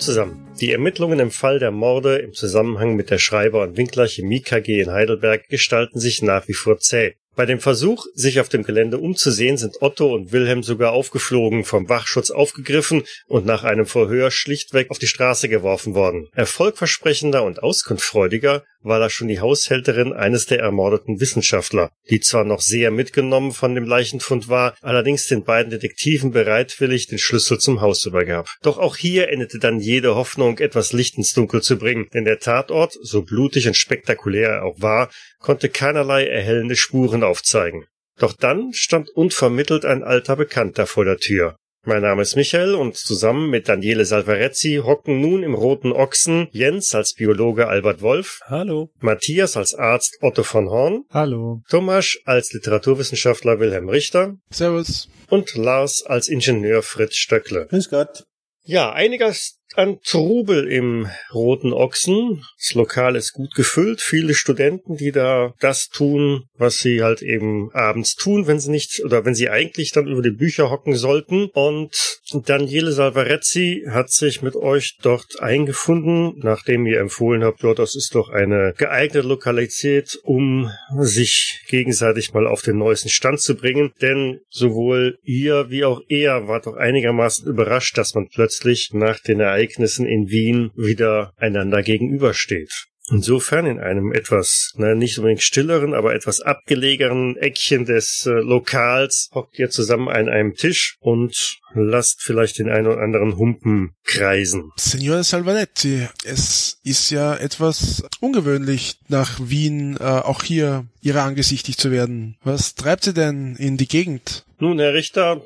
Zusammen. Die Ermittlungen im Fall der Morde im Zusammenhang mit der Schreiber- und Winkler Chemie KG in Heidelberg gestalten sich nach wie vor zäh. Bei dem Versuch, sich auf dem Gelände umzusehen, sind Otto und Wilhelm sogar aufgeflogen, vom Wachschutz aufgegriffen und nach einem Verhör schlichtweg auf die Straße geworfen worden. Erfolgversprechender und auskunftfreudiger war da schon die Haushälterin eines der ermordeten Wissenschaftler, die zwar noch sehr mitgenommen von dem Leichenfund war, allerdings den beiden Detektiven bereitwillig den Schlüssel zum Haus übergab. Doch auch hier endete dann jede Hoffnung, etwas Licht ins Dunkel zu bringen, denn der Tatort, so blutig und spektakulär er auch war, konnte keinerlei erhellende Spuren aufzeigen. Doch dann stand unvermittelt ein alter Bekannter vor der Tür. Mein Name ist Michael und zusammen mit Daniele Salvarezzi hocken nun im Roten Ochsen Jens als Biologe Albert Wolf. Hallo. Matthias als Arzt Otto von Horn. Hallo. Thomas als Literaturwissenschaftler Wilhelm Richter. Servus. Und Lars als Ingenieur Fritz Stöckle. Grüß Gott. Ja, einiges an Trubel im Roten Ochsen. Das Lokal ist gut gefüllt. Viele Studenten, die da das tun, was sie halt eben abends tun, wenn sie nicht oder wenn sie eigentlich dann über die Bücher hocken sollten. Und Daniele Salvarezzi hat sich mit euch dort eingefunden, nachdem ihr empfohlen habt, dort das ist doch eine geeignete Lokalität, um sich gegenseitig mal auf den neuesten Stand zu bringen. Denn sowohl ihr wie auch er war doch einigermaßen überrascht, dass man plötzlich nach den Ereignissen Ereignissen in Wien wieder einander gegenübersteht. Insofern in einem etwas, naja, nicht unbedingt stilleren, aber etwas abgelegenen Eckchen des äh, Lokals hockt ihr zusammen an einem Tisch und lasst vielleicht den einen oder anderen Humpen kreisen. Signore Salvanetti, es ist ja etwas ungewöhnlich, nach Wien äh, auch hier ihrer angesichtig zu werden. Was treibt sie denn in die Gegend? Nun, Herr Richter,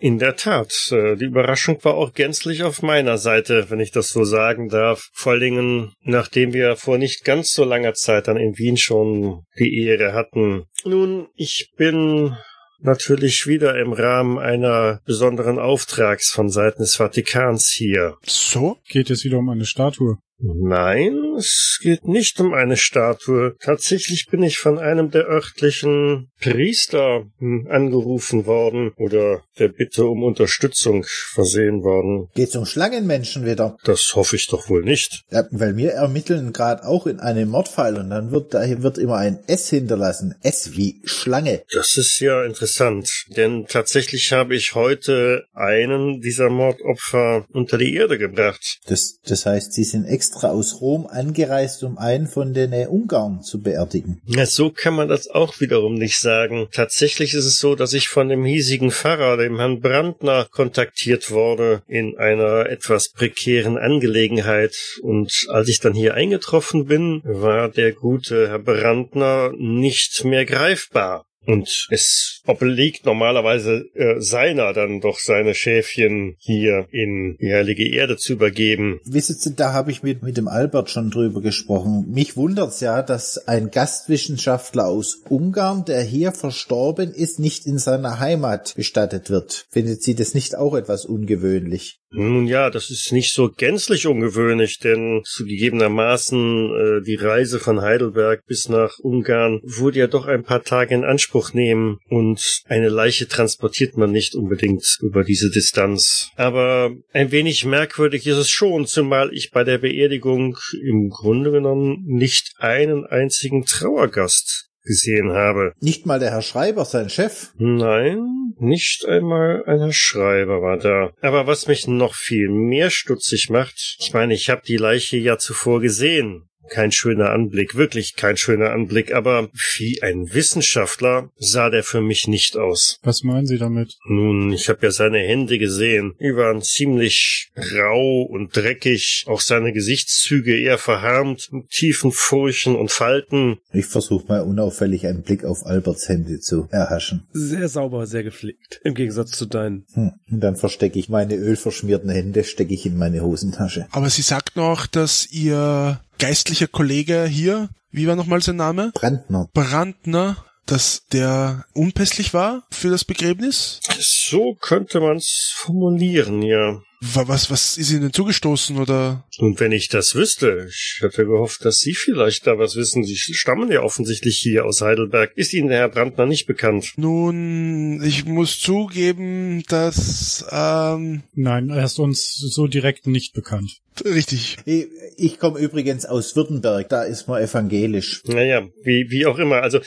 in der Tat. Äh, die Überraschung war auch gänzlich auf meiner Seite, wenn ich das so sagen darf. Vor allen Dingen, nachdem wir vor nicht ganz so langer Zeit dann in Wien schon die Ehre hatten. Nun, ich bin natürlich wieder im Rahmen einer besonderen Auftrags von Seiten des Vatikans hier. So? Geht es wieder um eine Statue? Nein, es geht nicht um eine Statue. Tatsächlich bin ich von einem der örtlichen Priester hm, angerufen worden oder der Bitte um Unterstützung versehen worden. Geht's um Schlangenmenschen wieder? Das hoffe ich doch wohl nicht. Ja, weil wir ermitteln gerade auch in einem Mordfall und dann wird da wird immer ein S hinterlassen. S wie Schlange. Das ist ja interessant, denn tatsächlich habe ich heute einen dieser Mordopfer unter die Erde gebracht. Das, das heißt, sie sind extra extra aus Rom angereist, um einen von den Ungarn zu beerdigen. Ja, so kann man das auch wiederum nicht sagen. Tatsächlich ist es so, dass ich von dem hiesigen Pfarrer, dem Herrn Brandner, kontaktiert wurde in einer etwas prekären Angelegenheit. Und als ich dann hier eingetroffen bin, war der gute Herr Brandner nicht mehr greifbar. Und es obliegt normalerweise äh, seiner dann doch seine Schäfchen hier in die heilige Erde zu übergeben. Wisst ihr, da habe ich mit, mit dem Albert schon drüber gesprochen. Mich wundert's ja, dass ein Gastwissenschaftler aus Ungarn, der hier verstorben ist, nicht in seiner Heimat bestattet wird. Findet sie das nicht auch etwas ungewöhnlich? Nun ja, das ist nicht so gänzlich ungewöhnlich, denn zugegebenermaßen äh, die Reise von Heidelberg bis nach Ungarn wurde ja doch ein paar Tage in Anspruch nehmen und eine Leiche transportiert man nicht unbedingt über diese Distanz. Aber ein wenig merkwürdig ist es schon, zumal ich bei der Beerdigung im Grunde genommen nicht einen einzigen Trauergast gesehen habe. Nicht mal der Herr Schreiber, sein Chef? Nein, nicht einmal ein Herr Schreiber war da. Aber was mich noch viel mehr stutzig macht, ich meine, ich habe die Leiche ja zuvor gesehen. Kein schöner Anblick, wirklich kein schöner Anblick, aber wie ein Wissenschaftler sah der für mich nicht aus. Was meinen Sie damit? Nun, ich habe ja seine Hände gesehen. Die waren ziemlich rau und dreckig, auch seine Gesichtszüge eher verharmt, mit tiefen Furchen und Falten. Ich versuche mal unauffällig einen Blick auf Alberts Hände zu erhaschen. Sehr sauber, sehr gepflegt. Im Gegensatz zu deinen. Hm. Und dann verstecke ich meine ölverschmierten Hände, stecke ich in meine Hosentasche. Aber sie sagt noch, dass ihr geistlicher Kollege hier, wie war nochmal sein Name? Brandner. Brandner, dass der unpässlich war für das Begräbnis? So könnte man's formulieren, ja. Wa- Was, was ist Ihnen denn zugestoßen oder? Und wenn ich das wüsste, ich hätte gehofft, dass Sie vielleicht da was wissen. Sie stammen ja offensichtlich hier aus Heidelberg. Ist Ihnen der Herr Brandner nicht bekannt? Nun, ich muss zugeben, dass, ähm, Nein, er ist uns so direkt nicht bekannt. richtig. Ich, ich komme übrigens aus Württemberg, da ist man evangelisch. Naja, wie, wie auch immer. Also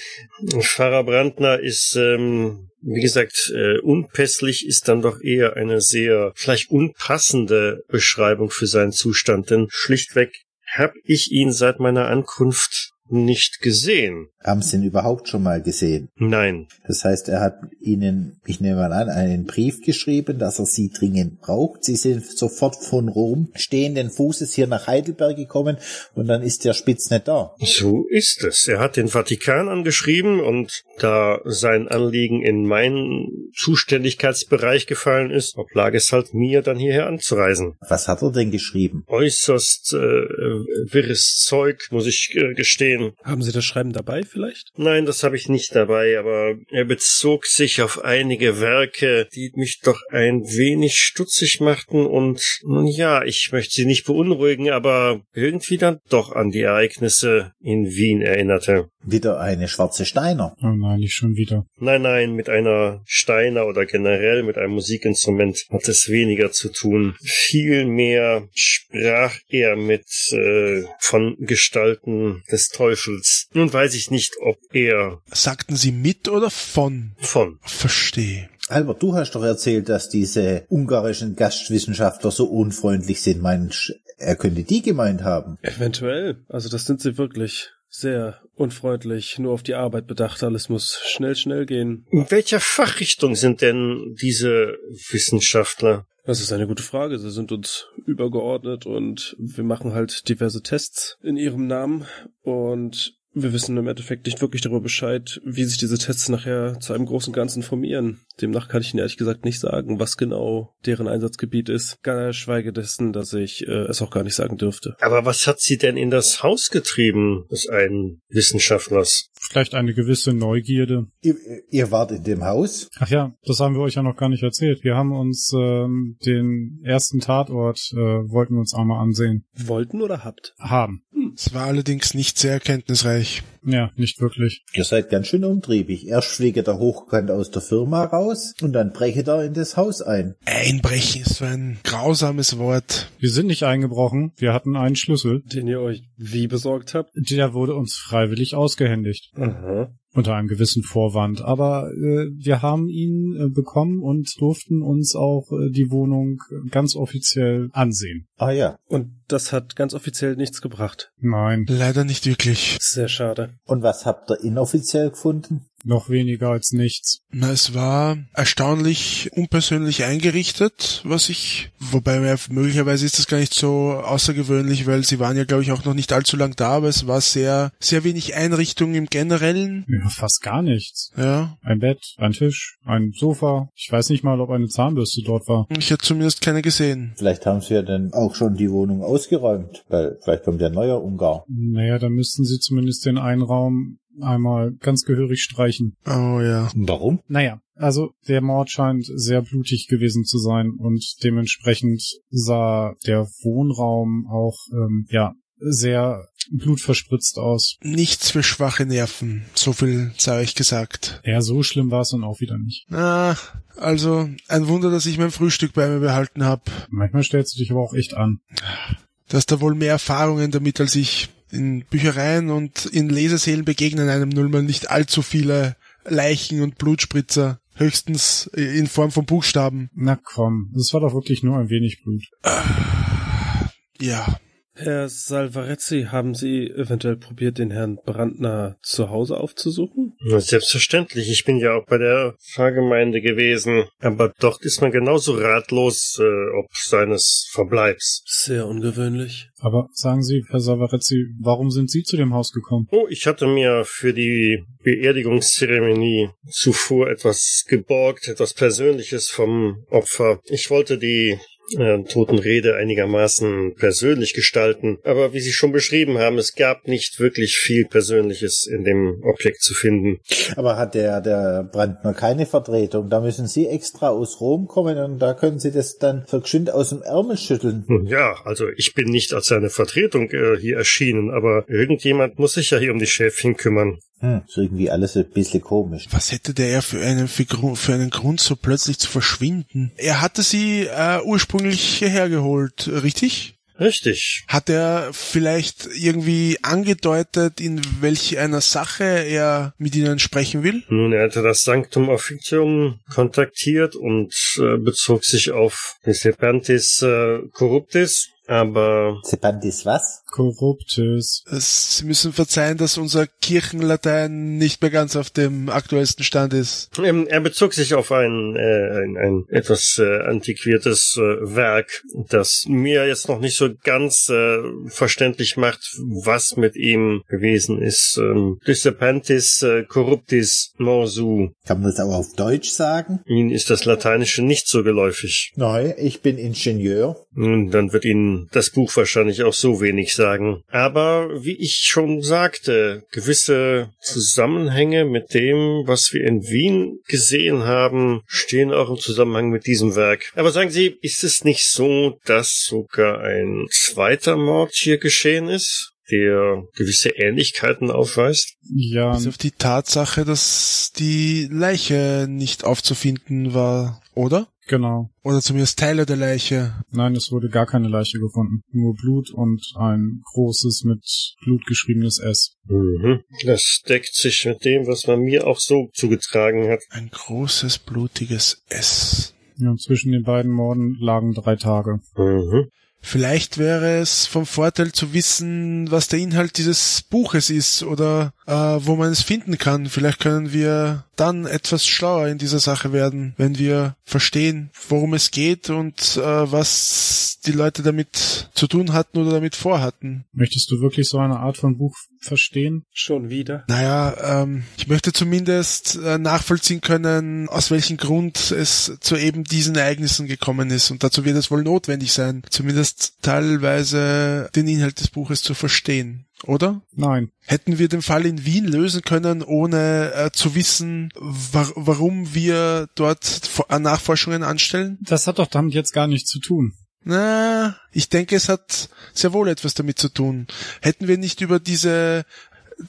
Pfarrer Brandner ist, ähm, wie gesagt, äh, unpässlich ist dann doch eher eine sehr vielleicht unpassende Beschreibung für seinen Zustand, denn schlichtweg hab ich ihn seit meiner Ankunft nicht gesehen. Haben Sie ihn überhaupt schon mal gesehen? Nein. Das heißt, er hat Ihnen, ich nehme mal an, einen Brief geschrieben, dass er Sie dringend braucht. Sie sind sofort von Rom stehenden Fußes hier nach Heidelberg gekommen und dann ist der Spitz nicht da. So ist es. Er hat den Vatikan angeschrieben und da sein Anliegen in meinen Zuständigkeitsbereich gefallen ist, oblag es halt mir, dann hierher anzureisen. Was hat er denn geschrieben? Äußerst äh, wirres Zeug, muss ich äh, gestehen. Haben Sie das Schreiben dabei vielleicht? Nein, das habe ich nicht dabei, aber er bezog sich auf einige Werke, die mich doch ein wenig stutzig machten und nun ja, ich möchte sie nicht beunruhigen, aber irgendwie dann doch an die Ereignisse in Wien erinnerte. Wieder eine schwarze Steiner. Oh nein, nicht schon wieder. Nein, nein, mit einer Steiner oder generell mit einem Musikinstrument hat es weniger zu tun. Vielmehr sprach er mit äh, von Gestalten des Teufels. Nun weiß ich nicht, ob er Sagten Sie mit oder von? von. Verstehe. Albert, du hast doch erzählt, dass diese ungarischen Gastwissenschaftler so unfreundlich sind. Mensch, er könnte die gemeint haben. Eventuell. Also das sind sie wirklich. Sehr unfreundlich, nur auf die Arbeit bedacht. Alles muss schnell, schnell gehen. In welcher Fachrichtung sind denn diese Wissenschaftler? Das ist eine gute Frage. Sie sind uns übergeordnet und wir machen halt diverse Tests in ihrem Namen und wir wissen im Endeffekt nicht wirklich darüber Bescheid, wie sich diese Tests nachher zu einem großen Ganzen formieren. Demnach kann ich Ihnen ehrlich gesagt nicht sagen, was genau deren Einsatzgebiet ist. Gar schweige dessen, dass ich äh, es auch gar nicht sagen dürfte. Aber was hat sie denn in das Haus getrieben des einen Wissenschaftlers? Vielleicht eine gewisse Neugierde. Ihr, ihr wart in dem Haus? Ach ja, das haben wir euch ja noch gar nicht erzählt. Wir haben uns ähm, den ersten Tatort, äh, wollten wir uns einmal ansehen. Wollten oder habt? Haben. Es war allerdings nicht sehr erkenntnisreich. Ja, nicht wirklich. Ihr seid ganz schön umtriebig. Erst fliegt er hochkant aus der Firma raus und dann brecht er in das Haus ein. Einbrechen ist so ein grausames Wort. Wir sind nicht eingebrochen. Wir hatten einen Schlüssel. Den ihr euch wie besorgt habt? Der wurde uns freiwillig ausgehändigt. Aha. Unter einem gewissen Vorwand. Aber äh, wir haben ihn äh, bekommen und durften uns auch äh, die Wohnung ganz offiziell ansehen. Ah ja. Und das hat ganz offiziell nichts gebracht. Nein, Leider nicht wirklich. Sehr schade. Und was habt ihr inoffiziell gefunden? Noch weniger als nichts. Na, es war erstaunlich unpersönlich eingerichtet, was ich, wobei mir möglicherweise ist das gar nicht so außergewöhnlich, weil sie waren ja, glaube ich, auch noch nicht allzu lang da, aber es war sehr, sehr wenig Einrichtung im Generellen. Ja, fast gar nichts. Ja, Ein Bett, ein Tisch, ein Sofa. Ich weiß nicht mal, ob eine Zahnbürste dort war. ich hätte zumindest keine gesehen. Vielleicht haben sie ja dann auch schon die Wohnung ausgeräumt, weil vielleicht kommt ja ein neuer Ungar. Naja, dann müssten sie zumindest den einen Raum einmal ganz gehörig streichen. Oh ja. Warum? Naja, also der Mord scheint sehr blutig gewesen zu sein und dementsprechend sah der Wohnraum auch ähm, ja sehr blutverspritzt aus. Nichts für schwache Nerven. So viel sei euch gesagt. Ja, so schlimm war es dann auch wieder nicht. Ah, also ein Wunder, dass ich mein Frühstück bei mir behalten habe. Manchmal stellst du dich aber auch echt an. Du hast da wohl mehr Erfahrungen damit als ich. In Büchereien und in Lesesälen begegnen einem nun mal nicht allzu viele Leichen und Blutspritzer. Höchstens in Form von Buchstaben. Na komm, es war doch wirklich nur ein wenig Blut. Ja. Herr Salvarezzi, haben Sie eventuell probiert, den Herrn Brandner zu Hause aufzusuchen? Na, Selbstverständlich, ich bin ja auch bei der Pfarrgemeinde gewesen. Aber dort ist man genauso ratlos, äh, ob seines Verbleibs. Sehr ungewöhnlich. Aber sagen Sie, Herr Savarezzi, warum sind Sie zu dem Haus gekommen? Oh, ich hatte mir für die Beerdigungszeremonie zuvor etwas geborgt, etwas Persönliches vom Opfer. Ich wollte die äh, Totenrede einigermaßen persönlich gestalten. Aber wie Sie schon beschrieben haben, es gab nicht wirklich viel Persönliches in dem Objekt zu finden. Aber hat der, der Brandner keine Vertretung? Da müssen Sie extra aus Rom kommen und da können Sie das dann verschwind aus dem Ärmel schütteln. Hm, Ja, also ich bin nicht als seine Vertretung äh, hier erschienen, aber irgendjemand muss sich ja hier um die Schäfchen kümmern. Hm, ist irgendwie alles ein bisschen komisch. Was hätte der ja für einen, für, für einen Grund, so plötzlich zu verschwinden? Er hatte sie äh, ursprünglich hierher geholt, richtig? Richtig. Hat er vielleicht irgendwie angedeutet, in welch einer Sache er mit ihnen sprechen will? Nun, er hatte das Sanctum Officium kontaktiert und äh, bezog sich auf Discrepantis äh, Corruptis, aber Sepantis was? Korruptes. Es- Sie müssen verzeihen, dass unser Kirchenlatein nicht mehr ganz auf dem aktuellsten Stand ist. ähm, er bezog sich auf ein, äh, ein, ein etwas äh, antiquiertes äh, Werk, das mir jetzt noch nicht so ganz äh, verständlich macht, was mit ihm gewesen ist. Ähm, Discrepantis äh, Corruptis Morsu. Kann man das auch auf Deutsch sagen? Ihnen ist das Lateinische nicht so geläufig. Nein, ich bin Ingenieur. Nun, dann wird Ihnen das Buch wahrscheinlich auch so wenig sagen. Aber wie ich schon sagte, gewisse Zusammenhänge mit dem, was wir in Wien gesehen haben, stehen auch im Zusammenhang mit diesem Werk. Aber sagen Sie, ist es nicht so, dass sogar ein zweiter Mord hier geschehen ist? der gewisse Ähnlichkeiten aufweist. Ja, Bis auf die Tatsache, dass die Leiche nicht aufzufinden war, oder? Genau. Oder zumindest Teile der Leiche. Nein, es wurde gar keine Leiche gefunden. Nur Blut und ein großes mit Blut geschriebenes S. Mhm. Das deckt sich mit dem, was man mir auch so zugetragen hat. Ein großes, blutiges S. Ja, und zwischen den beiden Morden lagen drei Tage. Mhm. Vielleicht wäre es vom Vorteil zu wissen, was der Inhalt dieses Buches ist oder äh, wo man es finden kann. Vielleicht können wir dann etwas schlauer in dieser Sache werden, wenn wir verstehen, worum es geht und äh, was die Leute damit zu tun hatten oder damit vorhatten. Möchtest du wirklich so eine Art von Buch verstehen? Schon wieder. Naja, ähm, ich möchte zumindest äh, nachvollziehen können, aus welchem Grund es zu eben diesen Ereignissen gekommen ist. Und dazu wird es wohl notwendig sein, zumindest teilweise den Inhalt des Buches zu verstehen. Oder? Nein. Hätten wir den Fall in Wien lösen können, ohne äh, zu wissen, wa warum wir dort äh, Nachforschungen anstellen? Das hat doch damit jetzt gar nichts zu tun. Na, ich denke, es hat sehr wohl etwas damit zu tun. Hätten wir nicht über diese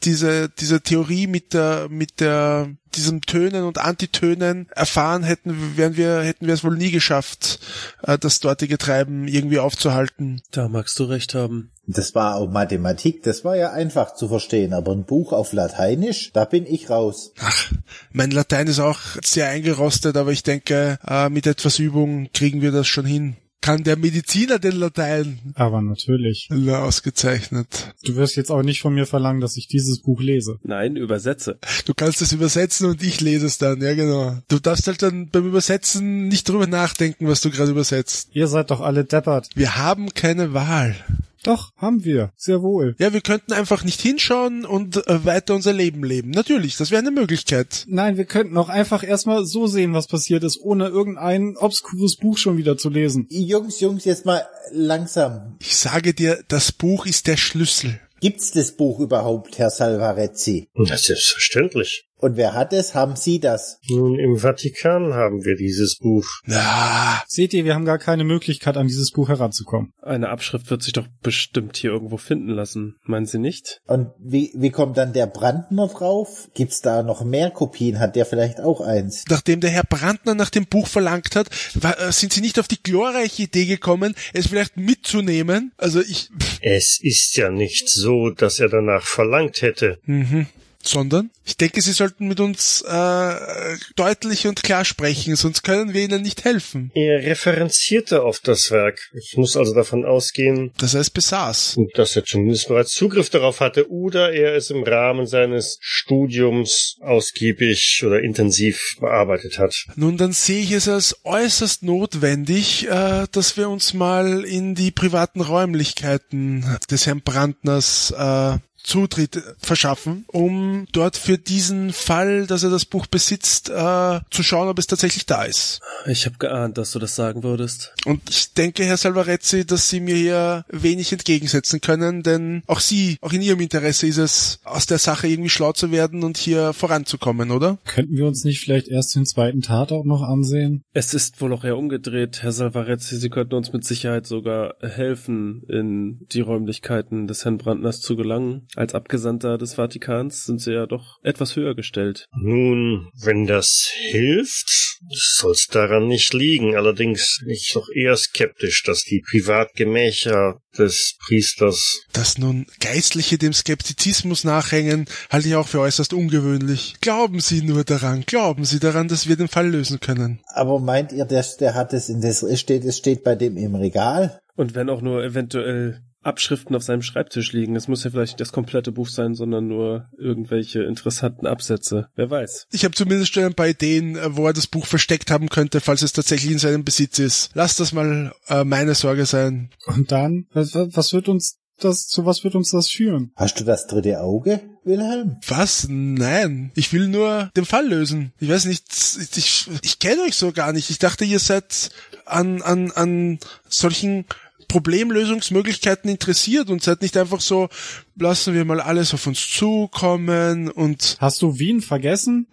diese diese Theorie mit der mit der diesem Tönen und Antitönen erfahren hätten, wären wir hätten wir es wohl nie geschafft, äh, das dortige Treiben irgendwie aufzuhalten. Da magst du recht haben. Das war auch Mathematik, das war ja einfach zu verstehen, aber ein Buch auf Lateinisch, da bin ich raus. Ach, mein Latein ist auch sehr eingerostet, aber ich denke, äh, mit etwas Übung kriegen wir das schon hin. Kann der Mediziner den Latein? Aber natürlich. Na, ausgezeichnet. Du wirst jetzt auch nicht von mir verlangen, dass ich dieses Buch lese. Nein, übersetze. Du kannst es übersetzen und ich lese es dann, ja genau. Du darfst halt dann beim Übersetzen nicht drüber nachdenken, was du gerade übersetzt. Ihr seid doch alle deppert. Wir haben keine Wahl. Doch, haben wir. Sehr wohl. Ja, wir könnten einfach nicht hinschauen und äh, weiter unser Leben leben. Natürlich, das wäre eine Möglichkeit. Nein, wir könnten auch einfach erstmal so sehen, was passiert ist, ohne irgendein obskures Buch schon wieder zu lesen. Jungs, Jungs, jetzt mal langsam. Ich sage dir, das Buch ist der Schlüssel. Gibt's das Buch überhaupt, Herr Salvarezzi? Ja, selbstverständlich. Und wer hat es? Haben Sie das? Nun, im Vatikan haben wir dieses Buch. Na, Seht ihr, wir haben gar keine Möglichkeit, an dieses Buch heranzukommen. Eine Abschrift wird sich doch bestimmt hier irgendwo finden lassen. Meinen Sie nicht? Und wie, wie kommt dann der Brandner drauf? Gibt's da noch mehr Kopien? Hat der vielleicht auch eins? nachdem der Herr Brandner nach dem Buch verlangt hat, war, äh, sind Sie nicht auf die glorreiche Idee gekommen, es vielleicht mitzunehmen? Also ich, pff, Es ist ja nicht so, dass er danach verlangt hätte. mhm. Sondern ich denke, Sie sollten mit uns äh, deutlich und klar sprechen, sonst können wir Ihnen nicht helfen. Er referenzierte auf das Werk. Ich muss also davon ausgehen, Dass er es besaß. dass er zumindest bereits Zugriff darauf hatte oder er es im Rahmen seines Studiums ausgiebig oder intensiv bearbeitet hat. Nun, dann sehe ich es als äußerst notwendig, äh, dass wir uns mal in die privaten Räumlichkeiten des Herrn Brandners äh, Zutritt verschaffen, um dort für diesen Fall, dass er das Buch besitzt, äh, zu schauen, ob es tatsächlich da ist. Ich habe geahnt, dass du das sagen würdest. Und ich denke, Herr Salvarezzi, dass Sie mir hier wenig entgegensetzen können, denn auch Sie, auch in Ihrem Interesse ist es, aus der Sache irgendwie schlau zu werden und hier voranzukommen, oder? Könnten wir uns nicht vielleicht erst den zweiten Tatort noch ansehen? Es ist wohl auch eher umgedreht, Herr Salvarezzi. Sie könnten uns mit Sicherheit sogar helfen, in die Räumlichkeiten des Herrn Brandners zu gelangen. Als Abgesandter des Vatikans sind Sie ja doch etwas höher gestellt. Nun, wenn das hilft, soll's daran nicht liegen. Allerdings bin ich doch eher skeptisch, dass die Privatgemächer des Priesters Dass nun Geistliche dem Skeptizismus nachhängen, halte ich auch für äußerst ungewöhnlich. Glauben Sie nur daran, glauben Sie daran, dass wir den Fall lösen können. Aber meint ihr, der, der hat es in das, steht, es steht bei dem im Regal? Und wenn auch nur eventuell Abschriften auf seinem Schreibtisch liegen. Es muss ja vielleicht nicht das komplette Buch sein, sondern nur irgendwelche interessanten Absätze. Wer weiß. Ich habe zumindest schon ein paar Ideen, äh, wo er das Buch versteckt haben könnte, falls es tatsächlich in seinem Besitz ist. Lass das mal äh, meine Sorge sein. Und dann, was, was wird uns das, zu was wird uns das führen? Hast du das dritte Auge, Wilhelm? Was? Nein. Ich will nur den Fall lösen. Ich weiß nicht, ich, ich, ich kenne euch so gar nicht. Ich dachte, ihr seid an, an, an solchen Problemlösungsmöglichkeiten interessiert und seid nicht einfach so, lassen wir mal alles auf uns zukommen und Hast du Wien vergessen?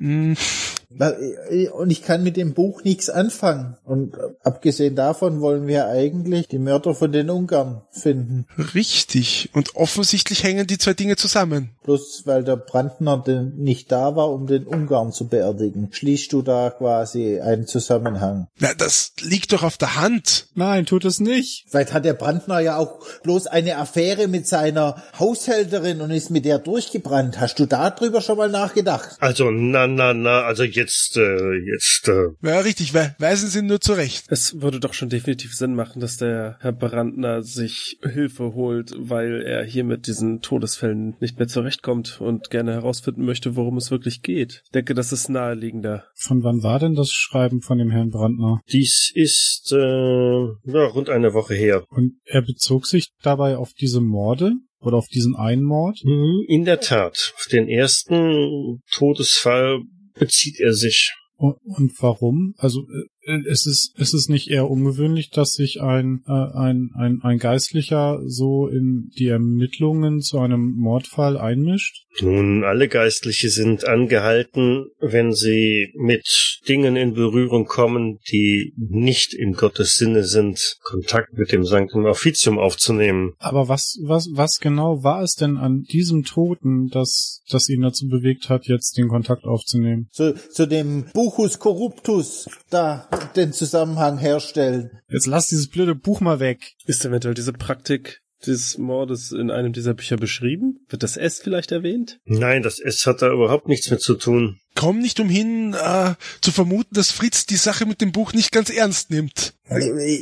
Weil- Und ich kann mit dem Buch nichts anfangen. Und äh, abgesehen davon wollen wir eigentlich die Mörder von den Ungarn finden. richtig. Und offensichtlich hängen die zwei Dinge zusammen. Bloß weil der Brandner denn nicht da war, um den Ungarn zu beerdigen. Schließt du da quasi einen Zusammenhang? Na, das liegt doch auf der Hand. Nein, tut es nicht. Vielleicht hat der Brandner ja auch bloß eine Affäre mit seiner Haushälterin und ist mit der durchgebrannt. Hast du darüber schon mal nachgedacht? Also, na, na, na, also jetzt, äh, jetzt, äh, Ja, richtig. We weisen Sie nur zurecht. Es würde doch schon definitiv Sinn machen, dass der Herr Brandner sich Hilfe holt, weil er hier mit diesen Todesfällen nicht mehr zurechtkommt und gerne herausfinden möchte, worum es wirklich geht. Ich denke, das ist naheliegender. Von wann war denn das Schreiben von dem Herrn Brandner? dies ist, äh, ja, rund eine Woche her. Und er bezog sich dabei auf diese Morde oder auf diesen einen Mord? Mhm, In der Tat, auf den ersten Todesfall bezieht er sich. Und, und warum? Also äh, es ist es ist nicht eher ungewöhnlich, dass sich ein äh, ein, ein ein Geistlicher so in die Ermittlungen zu einem Mordfall einmischt? Nun, alle Geistliche sind angehalten, wenn sie mit Dingen in Berührung kommen, die nicht in Gottes Sinne sind, Kontakt mit dem Sanctum Officium aufzunehmen. Aber was was was genau war es denn an diesem Toten, das das ihn dazu bewegt hat, jetzt den Kontakt aufzunehmen? Zu, zu dem Buchus Corruptus da den Zusammenhang herstellen. Jetzt lass dieses blöde Buch mal weg. Ist eventuell diese Praktik des Mordes in einem dieser Bücher beschrieben? Wird das S vielleicht erwähnt? Nein, das S hat da überhaupt nichts mit zu tun. Komm nicht umhin, äh, zu vermuten, dass Fritz die Sache mit dem Buch nicht ganz ernst nimmt.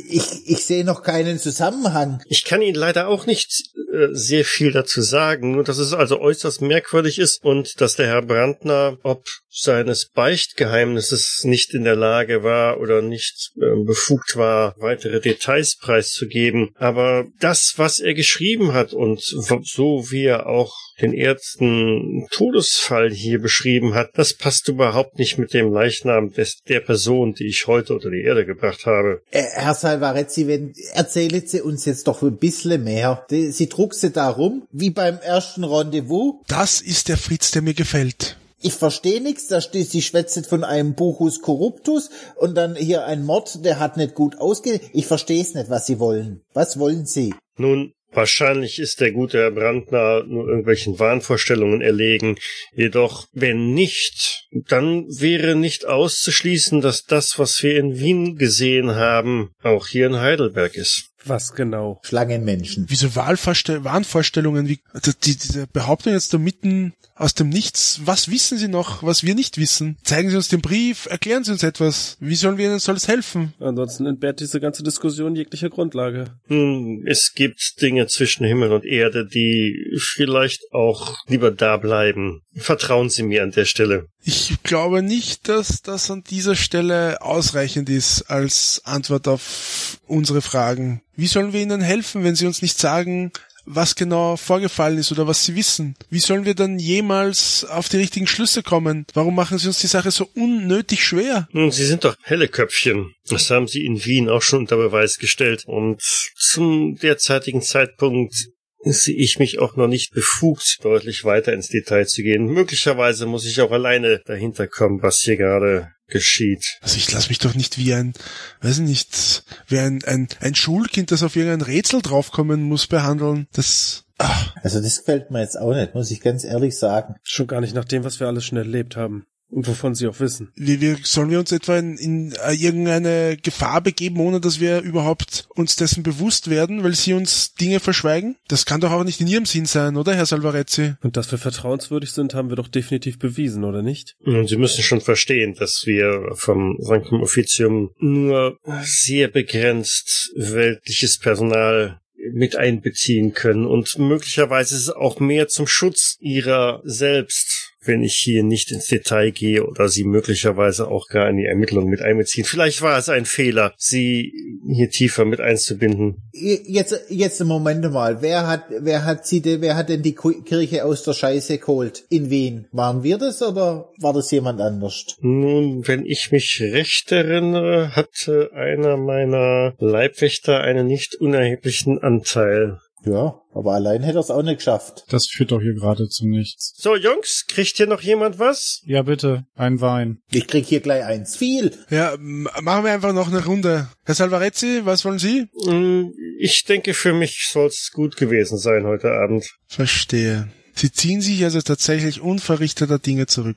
Ich, ich sehe noch keinen Zusammenhang. Ich kann Ihnen leider auch nicht äh, sehr viel dazu sagen, nur dass es also äußerst merkwürdig ist und dass der Herr Brandner ob seines Beichtgeheimnisses nicht in der Lage war oder nicht äh, befugt war, weitere Details preiszugeben. Aber das, was er geschrieben hat und so wie er auch den ersten Todesfall hier beschrieben hat, das passt überhaupt nicht mit dem Leichnam des, der Person, die ich heute unter die Erde gebracht habe. Äh, Herr Salvarezzi, wenn, erzählen Sie uns jetzt doch ein bisschen mehr. Die, Sie trug sie da rum, wie beim ersten Rendezvous. Das ist der Fritz, der mir gefällt. Ich verstehe nichts, da steht, sie schwätzt von einem Buchus Corruptus und dann hier ein Mord, der hat nicht gut ausge... Ich verstehe es nicht, was Sie wollen. Was wollen Sie? Nun, wahrscheinlich ist der gute Herr Brandner nur irgendwelchen Wahnvorstellungen erlegen. Jedoch, wenn nicht, dann wäre nicht auszuschließen, dass das, was wir in Wien gesehen haben, auch hier in Heidelberg ist. Was genau? Schlangenmenschen. Wieso Wahlvorstell Wahnvorstellungen, wie also die, diese Behauptung jetzt da mitten aus dem Nichts. Was wissen Sie noch, was wir nicht wissen? Zeigen Sie uns den Brief, erklären Sie uns etwas. Wie sollen wir Ihnen soll es helfen? Ansonsten entbehrt diese ganze Diskussion jeglicher Grundlage. Nun, es gibt Dinge zwischen Himmel und Erde, die vielleicht auch lieber da bleiben. Vertrauen Sie mir an der Stelle. Ich glaube nicht, dass das an dieser Stelle ausreichend ist als Antwort auf unsere Fragen. Wie sollen wir Ihnen helfen, wenn Sie uns nicht sagen, was genau vorgefallen ist oder was sie wissen. Wie sollen wir dann jemals auf die richtigen Schlüsse kommen? Warum machen sie uns die Sache so unnötig schwer? Nun, Sie sind doch helle Köpfchen. Das haben Sie in Wien auch schon unter Beweis gestellt. Und zum derzeitigen Zeitpunkt sehe ich mich auch noch nicht befugt, deutlich weiter ins Detail zu gehen. Möglicherweise muss ich auch alleine dahinter kommen, was hier gerade geschieht. Also ich lasse mich doch nicht wie ein, weiß ich nicht, wie ein, ein, ein Schulkind, das auf irgendein Rätsel draufkommen muss, behandeln. Das, ah, Also das gefällt mir jetzt auch nicht, muss ich ganz ehrlich sagen. Schon gar nicht nach dem, was wir alles schon erlebt haben. Und wovon sie auch wissen. wie, wie sollen wir uns etwa in, in äh, irgendeine Gefahr begeben, ohne dass wir überhaupt uns dessen bewusst werden, weil sie uns Dinge verschweigen? Das kann doch auch nicht in ihrem Sinn sein, oder, Herr Salvarezzi? Und dass wir vertrauenswürdig sind, haben wir doch definitiv bewiesen, oder nicht? Und Sie müssen schon verstehen, dass wir vom Sanctum Officium nur sehr begrenzt weltliches Personal mit einbeziehen können und möglicherweise ist es auch mehr zum Schutz ihrer selbst, wenn ich hier nicht ins Detail gehe oder sie möglicherweise auch gar in die Ermittlungen mit einbeziehen. Vielleicht war es ein Fehler, sie hier tiefer mit einzubinden. Jetzt, jetzt im Moment mal. Wer hat, wer hat sie denn, wer hat denn die Kirche aus der Scheiße geholt? In Wien? Waren wir das oder war das jemand anders? Nun, wenn ich mich recht erinnere, hatte einer meiner Leibwächter einen nicht unerheblichen Anteil. Ja, aber allein hätte er es auch nicht geschafft. Das führt doch hier gerade zu nichts. So, Jungs, kriegt hier noch jemand was? Ja, bitte, ein Wein. Ich krieg hier gleich eins. Viel. Ja, machen wir einfach noch eine Runde. Herr Salvarezzi, was wollen Sie? Mm, Ich denke, für mich soll's gut gewesen sein heute Abend. Verstehe. Sie ziehen sich also tatsächlich unverrichteter Dinge zurück.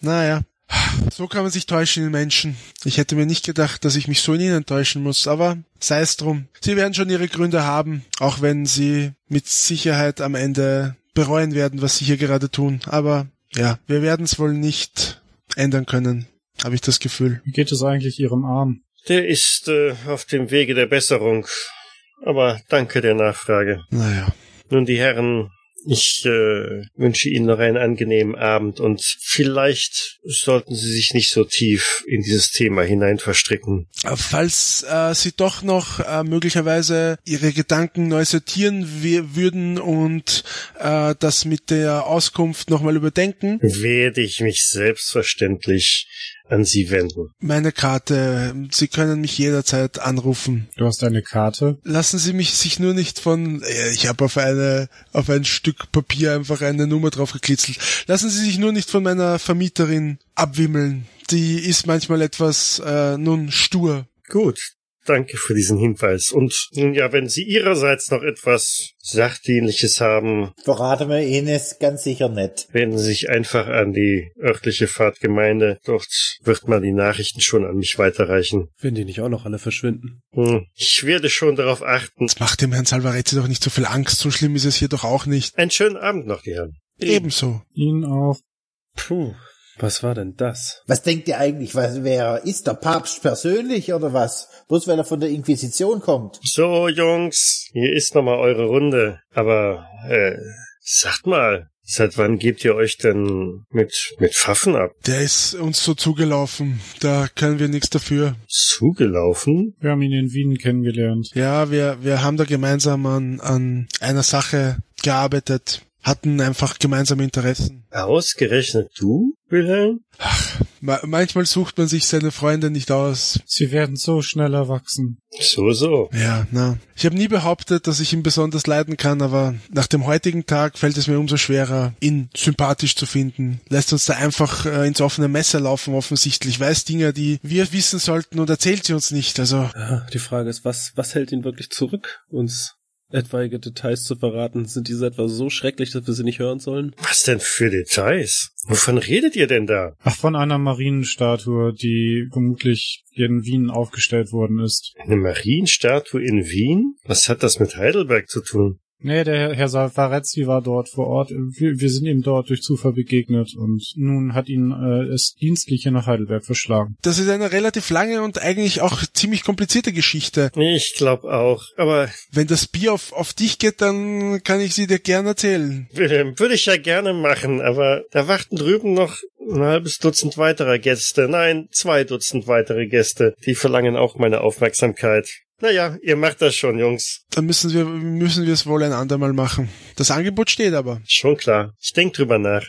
Naja, so kann man sich täuschen in Menschen. Ich hätte mir nicht gedacht, dass ich mich so in ihnen täuschen muss, aber sei es drum. Sie werden schon ihre Gründe haben, auch wenn sie mit Sicherheit am Ende bereuen werden, was sie hier gerade tun. Aber ja, wir werden es wohl nicht ändern können, habe ich das Gefühl. Wie geht es eigentlich Ihrem Arm? Der ist äh, auf dem Wege der Besserung. Aber danke der Nachfrage. Naja. Nun, die Herren, ich äh, wünsche Ihnen noch einen angenehmen Abend und vielleicht sollten Sie sich nicht so tief in dieses Thema hinein verstricken. Falls äh, Sie doch noch äh, möglicherweise Ihre Gedanken neu sortieren würden und äh, das mit der Auskunft nochmal überdenken, Werde ich mich selbstverständlich an Sie wenden. meine Karte, Sie können mich jederzeit anrufen. Du hast eine Karte? Lassen Sie mich sich nur nicht von, äh, ich habe auf eine, auf ein Stück Papier einfach eine Nummer drauf geklitzelt. Lassen Sie sich nur nicht von meiner Vermieterin abwimmeln. Die ist manchmal etwas, äh, nun stur. Gut, danke für diesen Hinweis. Und nun ja, wenn Sie Ihrerseits noch etwas Sachdienliches haben, Verraten wir Ihnen es ganz sicher nicht. wenden Sie sich einfach an die örtliche Pfadgemeinde. Dort wird man die Nachrichten schon an mich weiterreichen. Wenn die nicht auch noch alle verschwinden. Hm, Ich werde schon darauf achten. Das macht dem Herrn Salvarezzi doch nicht so viel Angst. So schlimm ist es hier doch auch nicht. Einen schönen Abend noch, die Herren. Ebenso. Ihnen auch. Puh, was war denn das? Was denkt ihr eigentlich, was wer ist der Papst persönlich oder was? Bloß weil er von der Inquisition kommt. So, Jungs, hier ist nochmal eure Runde. Aber, äh, sagt mal, seit wann gebt ihr euch denn mit, mit Pfaffen ab? Der ist uns so zugelaufen. Da können wir nichts dafür. Zugelaufen? Wir haben ihn in Wien kennengelernt. Ja, wir, wir haben da gemeinsam an, an einer Sache gearbeitet. Hatten einfach gemeinsame Interessen. Ausgerechnet du, Wilhelm? Ma manchmal sucht man sich seine Freunde nicht aus. Sie werden so schnell erwachsen. So, so. Ja, na. Ich habe nie behauptet, dass ich ihn besonders leiden kann, aber nach dem heutigen Tag fällt es mir umso schwerer, ihn sympathisch zu finden. Lässt uns da einfach äh, ins offene Messer laufen, offensichtlich. Weiß Dinge, die wir wissen sollten und erzählt sie uns nicht. Also, Ja, die Frage ist, was, was hält ihn wirklich zurück, uns etwaige Details zu verraten? Sind diese etwa so schrecklich, dass wir sie nicht hören sollen? Was denn für Details? Wovon redet ihr denn da? Ach, von einer Marienstatue, die vermutlich hier in Wien aufgestellt worden ist. Eine Marienstatue in Wien? Was hat das mit Heidelberg zu tun? Nee, der Herr- Salvarezzi war dort vor Ort. Wir, wir sind ihm dort durch Zufall begegnet und nun hat ihn äh, es dienstliche nach Heidelberg verschlagen. das ist eine relativ lange und eigentlich auch ziemlich komplizierte Geschichte. Ich glaube auch. Aber Wenn das Bier auf, auf dich geht, dann kann ich sie dir gern erzählen. Würde ich ja gerne machen, aber da warten drüben noch ein halbes Dutzend weiterer Gäste, nein, zwei Dutzend weitere Gäste, die verlangen auch meine Aufmerksamkeit. Naja, ihr macht das schon, Jungs. Dann müssen wir, müssen wir es wohl ein andermal machen. Das Angebot steht aber. Schon klar. Ich denk drüber nach.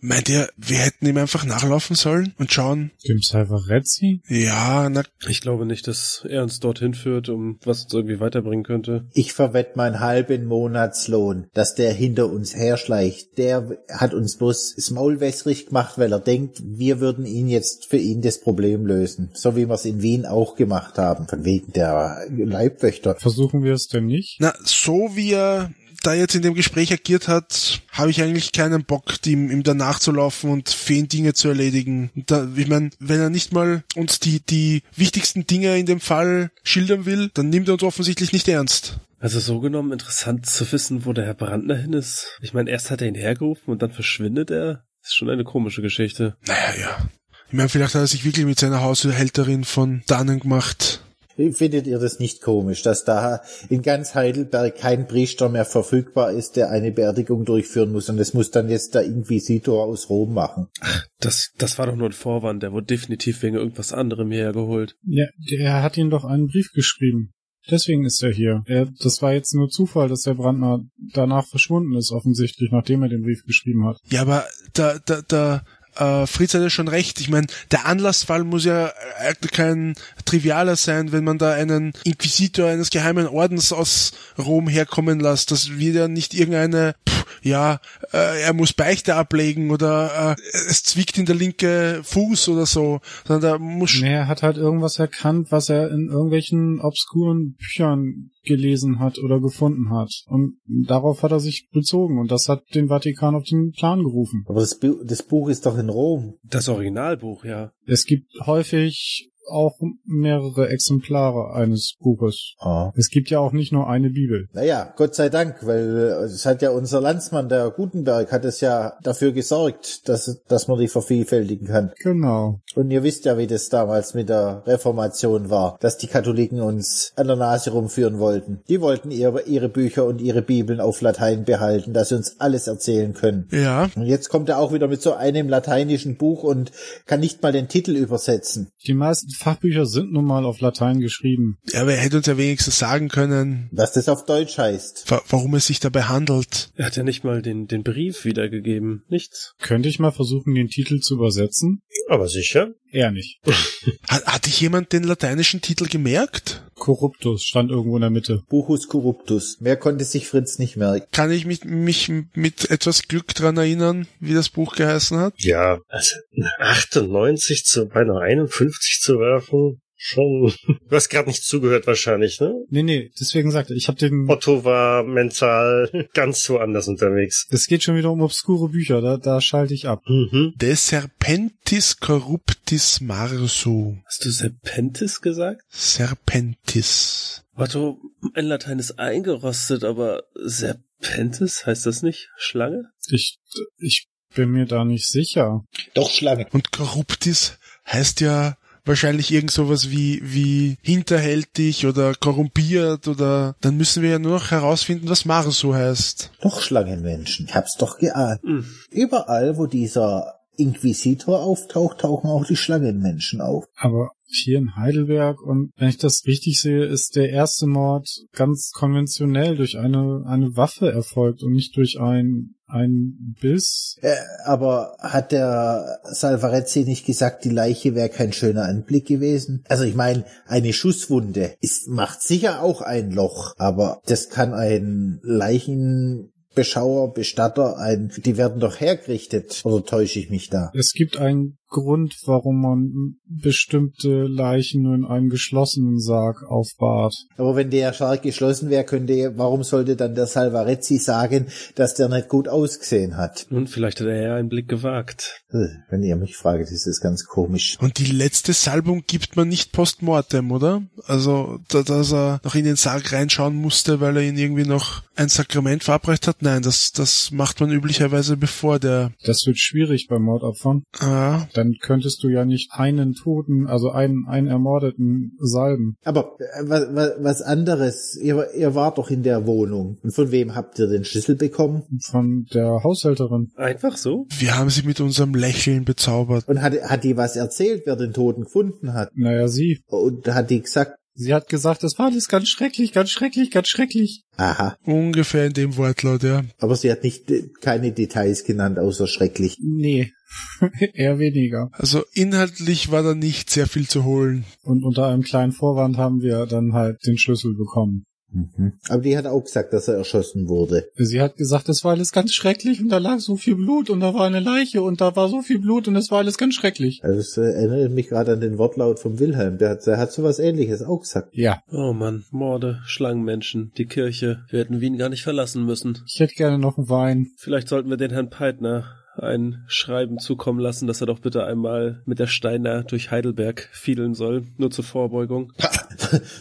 Meint ihr, wir hätten ihm einfach nachlaufen sollen und schauen? Dem Salvarezzi? Ja, na, Ich glaube nicht, dass er uns dorthin führt, um was uns irgendwie weiterbringen könnte. Ich verwette meinen halben Monatslohn, dass der hinter uns herschleicht. Der hat uns bloß das Maul wässrig gemacht, weil er denkt, wir würden ihn jetzt für ihn das Problem lösen. So wie wir es in Wien auch gemacht haben, von wegen der Leibwächter. Versuchen wir es denn nicht? na, so wie er da jetzt in dem Gespräch agiert hat, habe ich eigentlich keinen Bock, ihm, ihm danach zu laufen und Feen-Dinge zu erledigen. Da, ich meine, wenn er nicht mal uns die, die wichtigsten Dinge in dem Fall schildern will, dann nimmt er uns offensichtlich nicht ernst. Also so genommen interessant zu wissen, wo der Herr Brandner hin ist. Ich meine, erst hat er ihn hergerufen und dann verschwindet er. Das ist schon eine komische Geschichte. Naja, ja. Ich meine, vielleicht hat er sich wirklich mit seiner Haushälterin von dannen gemacht. Findet ihr das nicht komisch, dass da in ganz Heidelberg kein Priester mehr verfügbar ist, der eine Beerdigung durchführen muss und das muss dann jetzt der Inquisitor aus Rom machen? Das, das war doch nur ein Vorwand. Der wurde definitiv wegen irgendwas anderem hierher geholt. Ja, er hat ihm doch einen Brief geschrieben. Deswegen ist er hier. Er, das war jetzt nur Zufall, dass der Brandner danach verschwunden ist, offensichtlich, nachdem er den Brief geschrieben hat. Ja, aber da, da, da, äh, Fritz hat ja schon recht. Ich meine, der Anlassfall muss ja kein trivialer sein, wenn man da einen Inquisitor eines geheimen Ordens aus Rom herkommen lässt. Das wird ja nicht irgendeine, pff, ja, äh, er muss Beichte ablegen oder äh, es zwickt in der linke Fuß oder so, sondern da muss Nee, er hat halt irgendwas erkannt, was er in irgendwelchen obskuren Büchern gelesen hat oder gefunden hat. Und darauf hat er sich bezogen und das hat den Vatikan auf den Plan gerufen. Aber das, Bu das Buch ist doch in Rom. Das Originalbuch, ja. Es gibt häufig auch mehrere Exemplare eines Buches. Ah. Es gibt ja auch nicht nur eine Bibel. Naja, Gott sei Dank, weil äh, es hat ja unser Landsmann, der Gutenberg, hat es ja dafür gesorgt, dass, dass man die vervielfältigen kann. Genau. Und ihr wisst ja, wie das damals mit der Reformation war, dass die Katholiken uns an der Nase rumführen wollten. Die wollten ihre, ihre Bücher und ihre Bibeln auf Latein behalten, dass sie uns alles erzählen können. ja, Und jetzt kommt er auch wieder mit so einem lateinischen Buch und kann nicht mal den Titel übersetzen. Die meisten Fachbücher sind nun mal auf Latein geschrieben. ja, aber er hätte uns ja wenigstens sagen können, Was das auf Deutsch heißt. wa warum es sich dabei handelt. Er hat ja nicht mal den, den Brief wiedergegeben. Nichts. Könnte ich mal versuchen, den Titel zu übersetzen? Aber sicher. Eher nicht. Hat, hat sich jemand den lateinischen Titel gemerkt? Corruptus stand irgendwo in der Mitte. Buchus Corruptus. Mehr konnte sich Fritz nicht merken. Kann ich mich, mich mit etwas Glück dran erinnern, wie das Buch geheißen hat? Ja, also eine 98 zu bei einer 51 zu werfen, schon. Du hast gerade nicht zugehört wahrscheinlich, ne? Nee, nee, deswegen sagte ich, ich habe den... Otto war mental ganz woanders unterwegs. Es geht schon wieder um obskure Bücher, da, da schalte ich ab. Mhm. De Serpentis Corruptis Marsu. Hast du Serpentis gesagt? Serpentis. Otto, mein Latein ist eingerostet, aber Serpentis heißt das nicht? Schlange? Ich, ich bin mir da nicht sicher. Doch Schlange. Und Corruptis heißt ja wahrscheinlich irgend sowas wie, wie hinterhältig oder korrumpiert oder dann müssen wir ja nur noch herausfinden, was Marsu heißt. Doch Schlangenmenschen. Ich hab's doch geahnt. Hm. Überall, wo dieser Inquisitor auftaucht, tauchen auch die Schlangenmenschen auf. Aber hier in Heidelberg und wenn ich das richtig sehe, ist der erste Mord ganz konventionell durch eine, eine Waffe erfolgt und nicht durch ein, ein Biss. Äh, aber hat der Salvarezzi nicht gesagt, die Leiche wäre kein schöner Anblick gewesen? Also ich meine, eine Schusswunde ist, macht sicher auch ein Loch, aber das kann ein Leichenbeschauer, Bestatter, ein, die werden doch hergerichtet. Oder täusche ich mich da? Es gibt einen Grund, warum man bestimmte Leichen nur in einem geschlossenen Sarg aufbahrt. Aber wenn der Sarg geschlossen wäre, könnte, warum sollte dann der Salvarezzi sagen, dass der nicht gut ausgesehen hat? Nun, vielleicht hat er ja einen Blick gewagt. Äh, Wenn ihr mich fragt, ist das ganz komisch. Und die letzte Salbung gibt man nicht postmortem, oder? Also, da, dass er noch in den Sarg reinschauen musste, weil er ihn irgendwie noch ein Sakrament verabreicht hat? Nein, das, das macht man üblicherweise bevor der, Das wird schwierig bei Mordopfern. ah, Dann könntest du ja nicht einen Toten, also einen, einen Ermordeten salben. Aber äh, was, was, was anderes, ihr, ihr wart doch in der Wohnung. Und von wem habt ihr den Schlüssel bekommen? Von der Haushälterin. Einfach so? Wir haben sie mit unserem Lächeln bezaubert. Und hat, hat die was erzählt, wer den Toten gefunden hat? Naja, sie. Und hat die gesagt, Sie hat gesagt, das war alles ganz schrecklich, ganz schrecklich, ganz schrecklich. aha. Ungefähr in dem Wortlaut, ja. Aber sie hat nicht äh, keine Details genannt, außer schrecklich. Nee, eher weniger. Also inhaltlich war da nicht sehr viel zu holen. Und unter einem kleinen Vorwand haben wir dann halt den Schlüssel bekommen. Mhm. Aber die hat auch gesagt, dass er erschossen wurde. Sie hat gesagt, das war alles ganz schrecklich und da lag so viel Blut und da war eine Leiche und da war so viel Blut und es war alles ganz schrecklich. Also das äh, erinnert mich gerade an den Wortlaut vom Wilhelm. Der hat, der hat sowas ähnliches auch gesagt. Ja, Oh Mann, Morde, Schlangenmenschen, die Kirche. Wir hätten Wien gar nicht verlassen müssen. ich hätte gerne noch einen Wein. Vielleicht sollten wir den Herrn Peitner ein Schreiben zukommen lassen, dass er doch bitte einmal mit der Steiner durch Heidelberg fiedeln soll, nur zur Vorbeugung.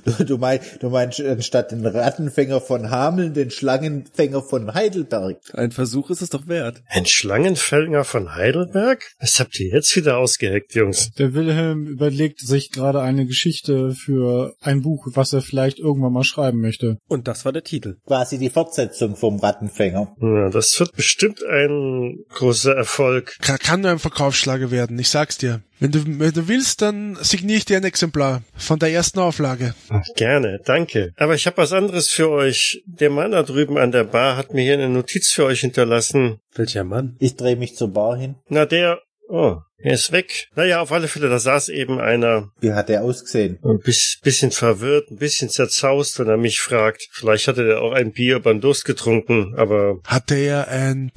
Du, du, mein, du meinst anstatt den Rattenfänger von Hameln, den Schlangenfänger von Heidelberg. Ein Versuch ist es doch wert. Ein Schlangenfänger von Heidelberg? Was habt ihr jetzt wieder ausgeheckt, Jungs? Der Wilhelm überlegt sich gerade eine Geschichte für ein Buch, was er vielleicht irgendwann mal schreiben möchte. Und das war der Titel. Quasi die Fortsetzung vom Rattenfänger. Ja, das wird bestimmt ein großer Erfolg. Kann, kann nur ein Verkaufsschlager werden, ich sag's dir. Wenn du, wenn du willst, dann signiere ich dir ein Exemplar von der ersten Auflage. Gerne, danke. Aber ich habe was anderes für euch. Der Mann da drüben an der Bar hat mir hier eine Notiz für euch hinterlassen. Welcher Mann? Ich drehe mich zur Bar hin. Na, der... Oh, er ist weg. Naja, auf alle Fälle, da saß eben einer Wie hat er ausgesehen? ein bis- bisschen verwirrt, ein bisschen zerzaust, wenn er mich fragt. Vielleicht hatte er auch ein Bier beim Durst getrunken, aber Hatte er ein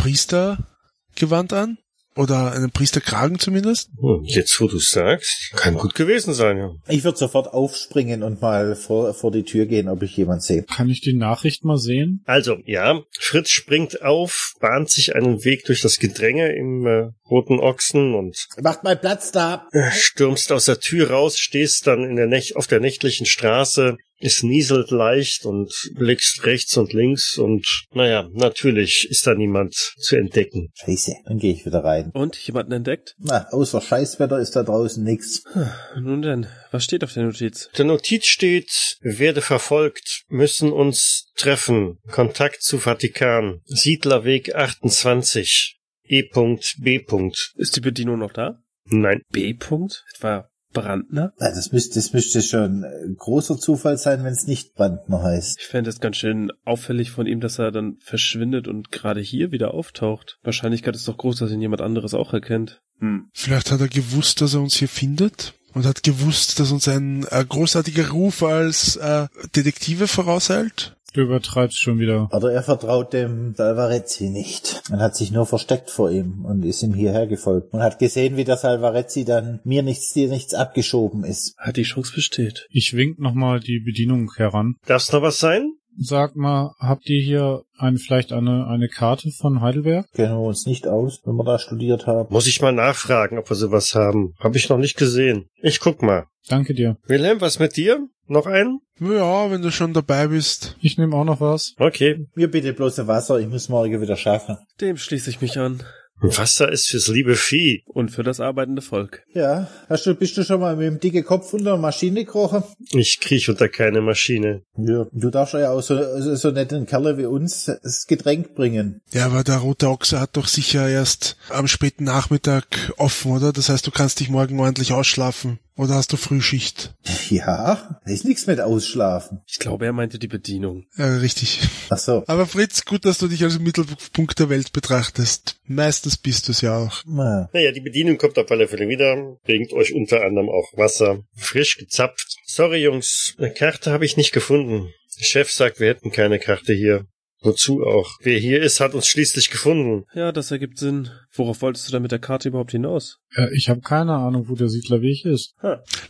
Priestergewand an? Oder einen Priesterkragen zumindest? hm, jetzt wo du sagst, kann gut gewesen sein, ja. Ich würde sofort aufspringen und mal vor, vor die Tür gehen, ob ich jemand sehe. Kann ich die Nachricht mal sehen? Also, ja, Fritz springt auf, bahnt sich einen Weg durch das Gedränge im äh, Roten Ochsen und Macht mal Platz da! stürmst aus der Tür raus, stehst dann in der Nächt auf der nächtlichen Straße, es nieselt leicht und blickst rechts und links und naja, natürlich ist da niemand zu entdecken. Scheiße, dann gehe ich wieder rein. Und jemanden entdeckt? Na, außer Scheißwetter ist da draußen nix. Nun denn, was steht auf der Notiz? Der Notiz steht, werde verfolgt, müssen uns treffen, Kontakt zu Vatikan, Siedlerweg 28, E.B. Ist die Bedienung noch da? Nein, B. -Punkt? Etwa Brandner? Na, das müsste, das müsste schon ein großer Zufall sein, wenn es nicht Brandner heißt. Ich fände es ganz schön auffällig von ihm, dass er dann verschwindet und gerade hier wieder auftaucht. Wahrscheinlichkeit ist doch groß, dass ihn jemand anderes auch erkennt. Hm. Vielleicht hat er gewusst, dass er uns hier findet und hat gewusst, dass uns ein äh, großartiger Ruf als äh, Detektive vorauseilt. Du übertreibst schon wieder. Oder er vertraut dem Salvarezzi nicht. Man hat sich nur versteckt vor ihm und ist ihm hierher gefolgt. Und hat gesehen, wie der Salvarezzi dann mir nichts, dir nichts abgeschoben ist. Hat die Chance besteht. Ich wink nochmal die Bedienung heran. darf's noch was sein? Sag mal, habt ihr hier ein, vielleicht eine, eine Karte von Heidelberg? Kennen wir uns nicht aus, wenn wir da studiert haben. Muss ich mal nachfragen, ob wir sowas haben. Hab ich noch nicht gesehen. Ich guck mal. Danke dir. Wilhelm, was mit dir? Noch einen? Ja, wenn du schon dabei bist. Ich nehme auch noch was. Okay. Mir bitte bloß Wasser, ich muss morgen wieder schaffen. Dem schließe ich mich an. Wasser ist fürs liebe Vieh. Und für das arbeitende Volk. Ja, hast du, bist du schon mal mit dem dicken Kopf unter der Maschine gekrochen? Ich kriech unter keine Maschine. Ja. Du darfst ja auch so, so, so netten Kerle wie uns das Getränk bringen. Ja, aber der rote Ochse hat doch sicher erst am späten Nachmittag offen, oder? Das heißt, du kannst dich morgen ordentlich ausschlafen. Oder hast du Frühschicht? Ja, da ist nichts mit Ausschlafen. Ich glaube, er meinte die Bedienung. Ja, richtig. Ach so. Aber Fritz, gut, dass du dich als Mittelpunkt der Welt betrachtest. Meistens bist du es ja auch. Na, Naja, die Bedienung kommt auf alle Fälle wieder, bringt euch unter anderem auch Wasser, frisch gezapft. Sorry, Jungs, eine Karte habe ich nicht gefunden. Der Chef sagt, wir hätten keine Karte hier. Wozu auch? Wer hier ist, hat uns schließlich gefunden. Ja, das ergibt Sinn. Worauf wolltest du da mit der Karte überhaupt hinaus? Äh, ich habe keine Ahnung, wo der Siedlerweg ist.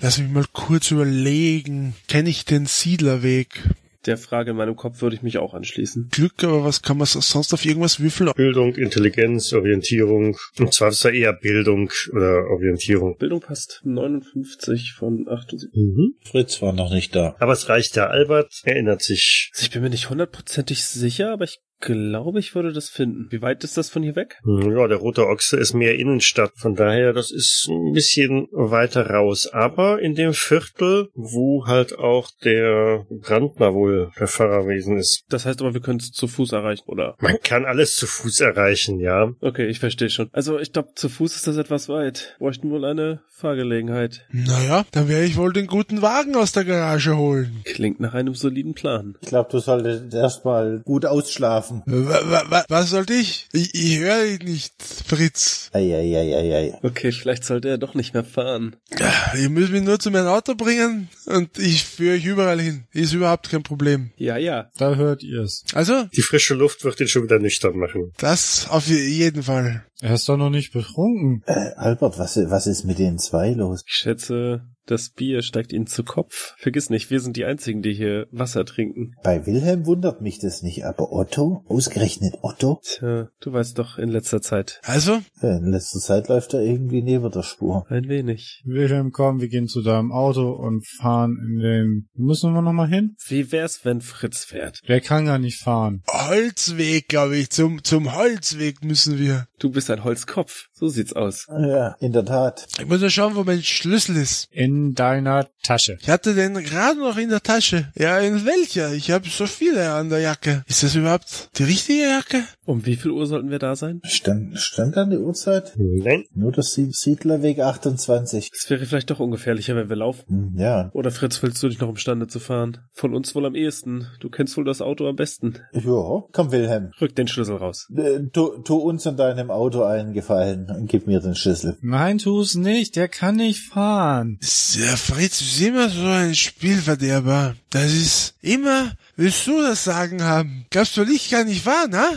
Lass mich mal kurz überlegen. Kenne ich den Siedlerweg? Der Frage in meinem Kopf würde ich mich auch anschließen. Glück, aber was kann man sonst auf irgendwas würfeln? Bildung, Intelligenz, Orientierung. Und zwar ist da eher Bildung oder Orientierung. Bildung passt 59 von 78. Mhm. Fritz war noch nicht da. Aber es reicht ja. Albert erinnert sich. Also ich bin mir nicht hundertprozentig sicher, aber ich glaube, ich würde das finden. Wie weit ist das von hier weg? Ja, der Rote Ochse ist mehr Innenstadt, von daher, das ist ein bisschen weiter raus. Aber in dem Viertel, wo halt auch der Brandner wohl der Pfarrerwesen ist. Das heißt aber, wir können es zu Fuß erreichen, oder? Man kann alles zu Fuß erreichen, ja. Okay, ich verstehe schon. Also ich glaube, zu Fuß ist das etwas weit. Bräuchten wohl eine Fahrgelegenheit. Naja, dann werde ich wohl den guten Wagen aus der Garage holen. Klingt nach einem soliden Plan. Ich glaube, du solltest erstmal gut ausschlafen. Wa- Was sollte ich? Ich, ich höre dich nicht, Fritz. Eieieiei. Okay, vielleicht sollte er doch nicht mehr fahren. Ihr müsst mich nur zu meinem Auto bringen und ich führe euch überall hin. Ist überhaupt kein Problem. Ja, ja. Da hört ihr's. Also, Die frische Luft wird ihn schon wieder nüchtern machen. das auf jeden Fall. Er ist doch noch nicht betrunken. Äh, Albert, was, was ist mit den zwei los? Ich schätze, das Bier steigt ihnen zu Kopf. Vergiss nicht, wir sind die Einzigen, die hier Wasser trinken. Bei Wilhelm wundert mich das nicht, aber Otto? Ausgerechnet Otto? Tja, du weißt doch, in letzter Zeit. Also, In letzter Zeit läuft er irgendwie neben der Spur. Ein wenig. Wilhelm, komm, wir gehen zu deinem Auto und fahren in den... Müssen wir nochmal hin? Wie wär's, wenn Fritz fährt? Der kann gar nicht fahren. Holzweg, glaube ich. Zum, zum Holzweg müssen wir. Du bist ein Holzkopf. So sieht's aus. Ja, in der Tat. Ich muss ja schauen, wo mein Schlüssel ist. In deiner Tasche. Ich hatte den gerade noch in der Tasche. Ja, in welcher? Ich habe so viele an der Jacke. Ist das überhaupt die richtige Jacke? Um wie viel Uhr sollten wir da sein? Stand, stand dann die Uhrzeit? Nein, Nur das Sie- Siedlerweg 28. Es wäre vielleicht doch ungefährlicher, wenn wir laufen. Hm, Ja, Oder Fritz, fühlst du dich noch imstande zu fahren? Von uns wohl am ehesten. Du kennst wohl das Auto am besten. ja, komm Wilhelm. Rück den Schlüssel raus. Äh, Tu, tu uns und deinem Auto einen Gefallen und gib mir den Schlüssel. Nein, tu's nicht. Der kann nicht fahren. Der Fritz ist immer so ein Spielverderber. Das ist immer, willst du das Sagen haben? Glaubst du, ich kann nicht fahren, ha?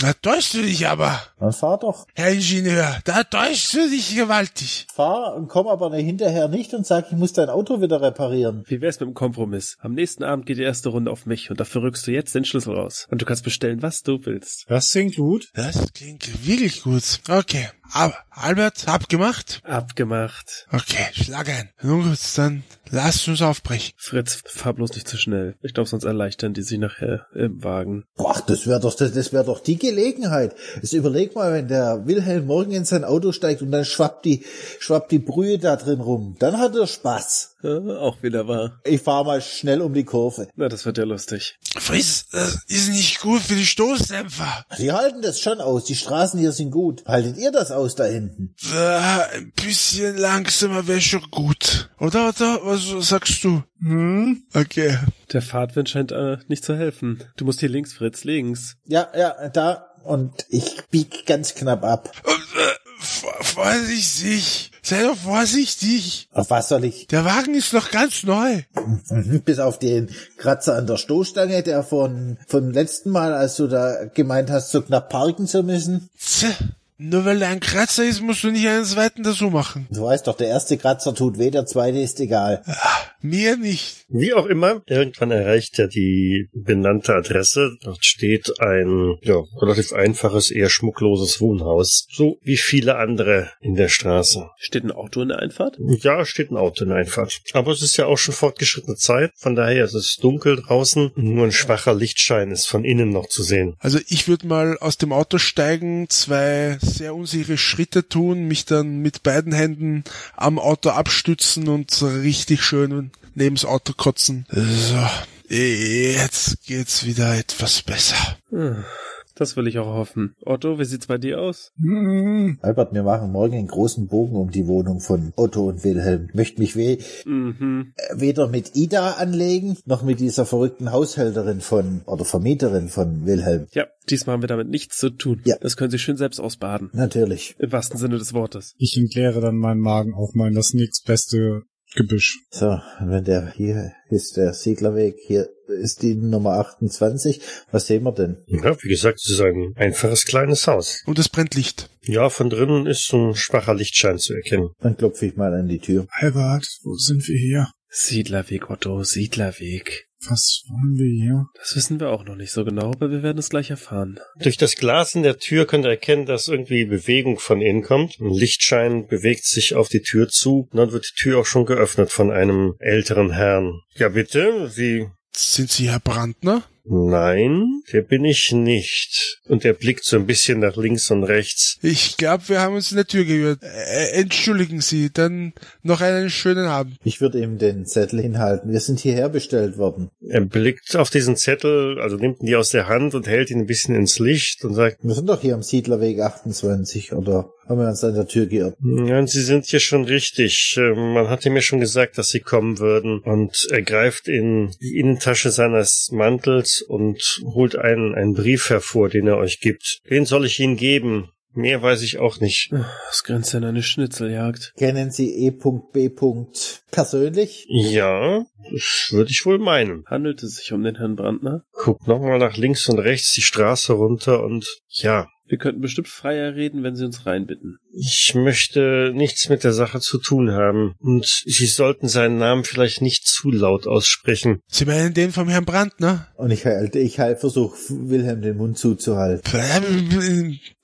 Da täuschst du dich aber, Dann fahr doch. Herr Ingenieur. Da täuschst du dich gewaltig. Fahr und komm aber hinterher nicht und sag, ich muss dein Auto wieder reparieren. Wie wär's mit dem Kompromiss? Am nächsten Abend geht die erste Runde auf mich und dafür rückst du jetzt den Schlüssel raus. Und du kannst bestellen, was du willst. Das klingt gut. Das klingt wirklich gut. Okay. Aber, Albert, abgemacht? Abgemacht. Okay, schlag ein. Nun gut, dann lasst uns aufbrechen. Fritz, fahr bloß nicht zu schnell. Ich glaube, sonst erleichtern die sich nachher im Wagen. Boah, das wäre doch, das, das wäre doch die Gelegenheit. Jetzt überleg mal, wenn der Wilhelm morgen in sein Auto steigt und dann schwappt die, schwappt die Brühe da drin rum. Dann hat er Spaß. Ja, auch wieder wahr. Ich fahr mal schnell um die Kurve. Na, das wird ja lustig. Fritz, das ist nicht gut für die Stoßdämpfer. Die halten das schon aus. Die Straßen hier sind gut. Haltet ihr das aus da hinten? Äh, ein bisschen langsamer wäre schon gut. Oder, oder? Was sagst du? Hm? Okay. Der Fahrtwind scheint äh, nicht zu helfen. Du musst hier links, Fritz, links. Ja, ja, da. Und ich bieg ganz knapp ab. Und, äh, vor- vorsichtig. Sei doch vorsichtig. Auf was soll ich? Der Wagen ist noch ganz neu. Bis auf den Kratzer an der Stoßstange, der von, vom letzten Mal, als du da gemeint hast, so knapp parken zu müssen. Tja, nur weil er ein Kratzer ist, musst du nicht einen zweiten dazu machen. Du weißt doch, der erste Kratzer tut weh, der zweite ist egal. Mir nicht. Wie auch immer, irgendwann erreicht er die benannte Adresse. Dort steht ein ja, relativ einfaches, eher schmuckloses Wohnhaus. So wie viele andere in der Straße. Steht ein Auto in der Einfahrt? Ja, steht ein Auto in der Einfahrt. Aber es ist ja auch schon fortgeschrittene Zeit. Von daher ist es dunkel draußen. Nur ein schwacher Lichtschein ist von innen noch zu sehen. Also ich würde mal aus dem Auto steigen, zwei sehr unsichere Schritte tun, mich dann mit beiden Händen am Auto abstützen und richtig schön neben's Auto kotzen. So, jetzt geht's wieder etwas besser. Hm, Das will ich auch hoffen. Otto, wie sieht's bei dir aus? Hm. Albert, wir machen morgen einen großen Bogen um die Wohnung von Otto und Wilhelm. Möchte mich we Mhm. äh, weder mit Ida anlegen, noch mit dieser verrückten Haushälterin von, oder Vermieterin von Wilhelm. Ja, diesmal haben wir damit nichts zu tun. Ja. Das können Sie schön selbst ausbaden. Natürlich. Im wahrsten Sinne des Wortes. Ich entleere dann meinen Magen auf mein das nächstbeste Gebüsch. So, wenn der hier ist der Siedlerweg, hier ist die Nummer 28. Was sehen wir denn? Ja, wie gesagt, es ist ein einfaches kleines Haus. Und es brennt Licht. Ja, von drinnen ist ein schwacher Lichtschein zu erkennen. Dann klopfe ich mal an die Tür. Albert, wo sind wir hier? Siedlerweg, Otto, Siedlerweg. Was wollen wir hier? Das wissen wir auch noch nicht so genau, aber wir werden es gleich erfahren. Durch das Glas in der Tür könnt ihr erkennen, dass irgendwie Bewegung von innen kommt. Ein Lichtschein bewegt sich auf die Tür zu. Und dann wird die Tür auch schon geöffnet von einem älteren Herrn. Ja, bitte, Sie. Sind Sie Herr Brandner? Nein, der bin ich nicht. Und er blickt so ein bisschen nach links und rechts. Ich glaube, wir haben uns in der Tür gehört. Äh, entschuldigen Sie, dann noch einen schönen Abend. Ich würde ihm den Zettel hinhalten. Wir sind hierher bestellt worden. Er blickt auf diesen Zettel, also nimmt ihn die aus der Hand und hält ihn ein bisschen ins Licht und sagt, Wir sind doch hier am Siedlerweg 28, oder haben wir uns an der Tür geirrt? ja, Sie sind hier schon richtig. Ähm, Man hatte mir schon gesagt, dass Sie kommen würden. Und er greift in die Innentasche seines Mantels und holt einen, einen Brief hervor, den er euch gibt. Den soll ich Ihnen geben. Mehr weiß ich auch nicht. Das grenzt an eine Schnitzeljagd. Kennen Sie E.B. persönlich? Ja, das würde ich wohl meinen. Handelt es sich um den Herrn Brandner? Guckt nochmal nach links und rechts die Straße runter und ja, Wir könnten bestimmt freier reden, wenn Sie uns reinbitten. ich möchte nichts mit der Sache zu tun haben. Und Sie sollten seinen Namen vielleicht nicht zu laut aussprechen. Sie meinen den vom Herrn Brandner? Und ich halte, ich halt versuche Wilhelm den Mund zuzuhalten.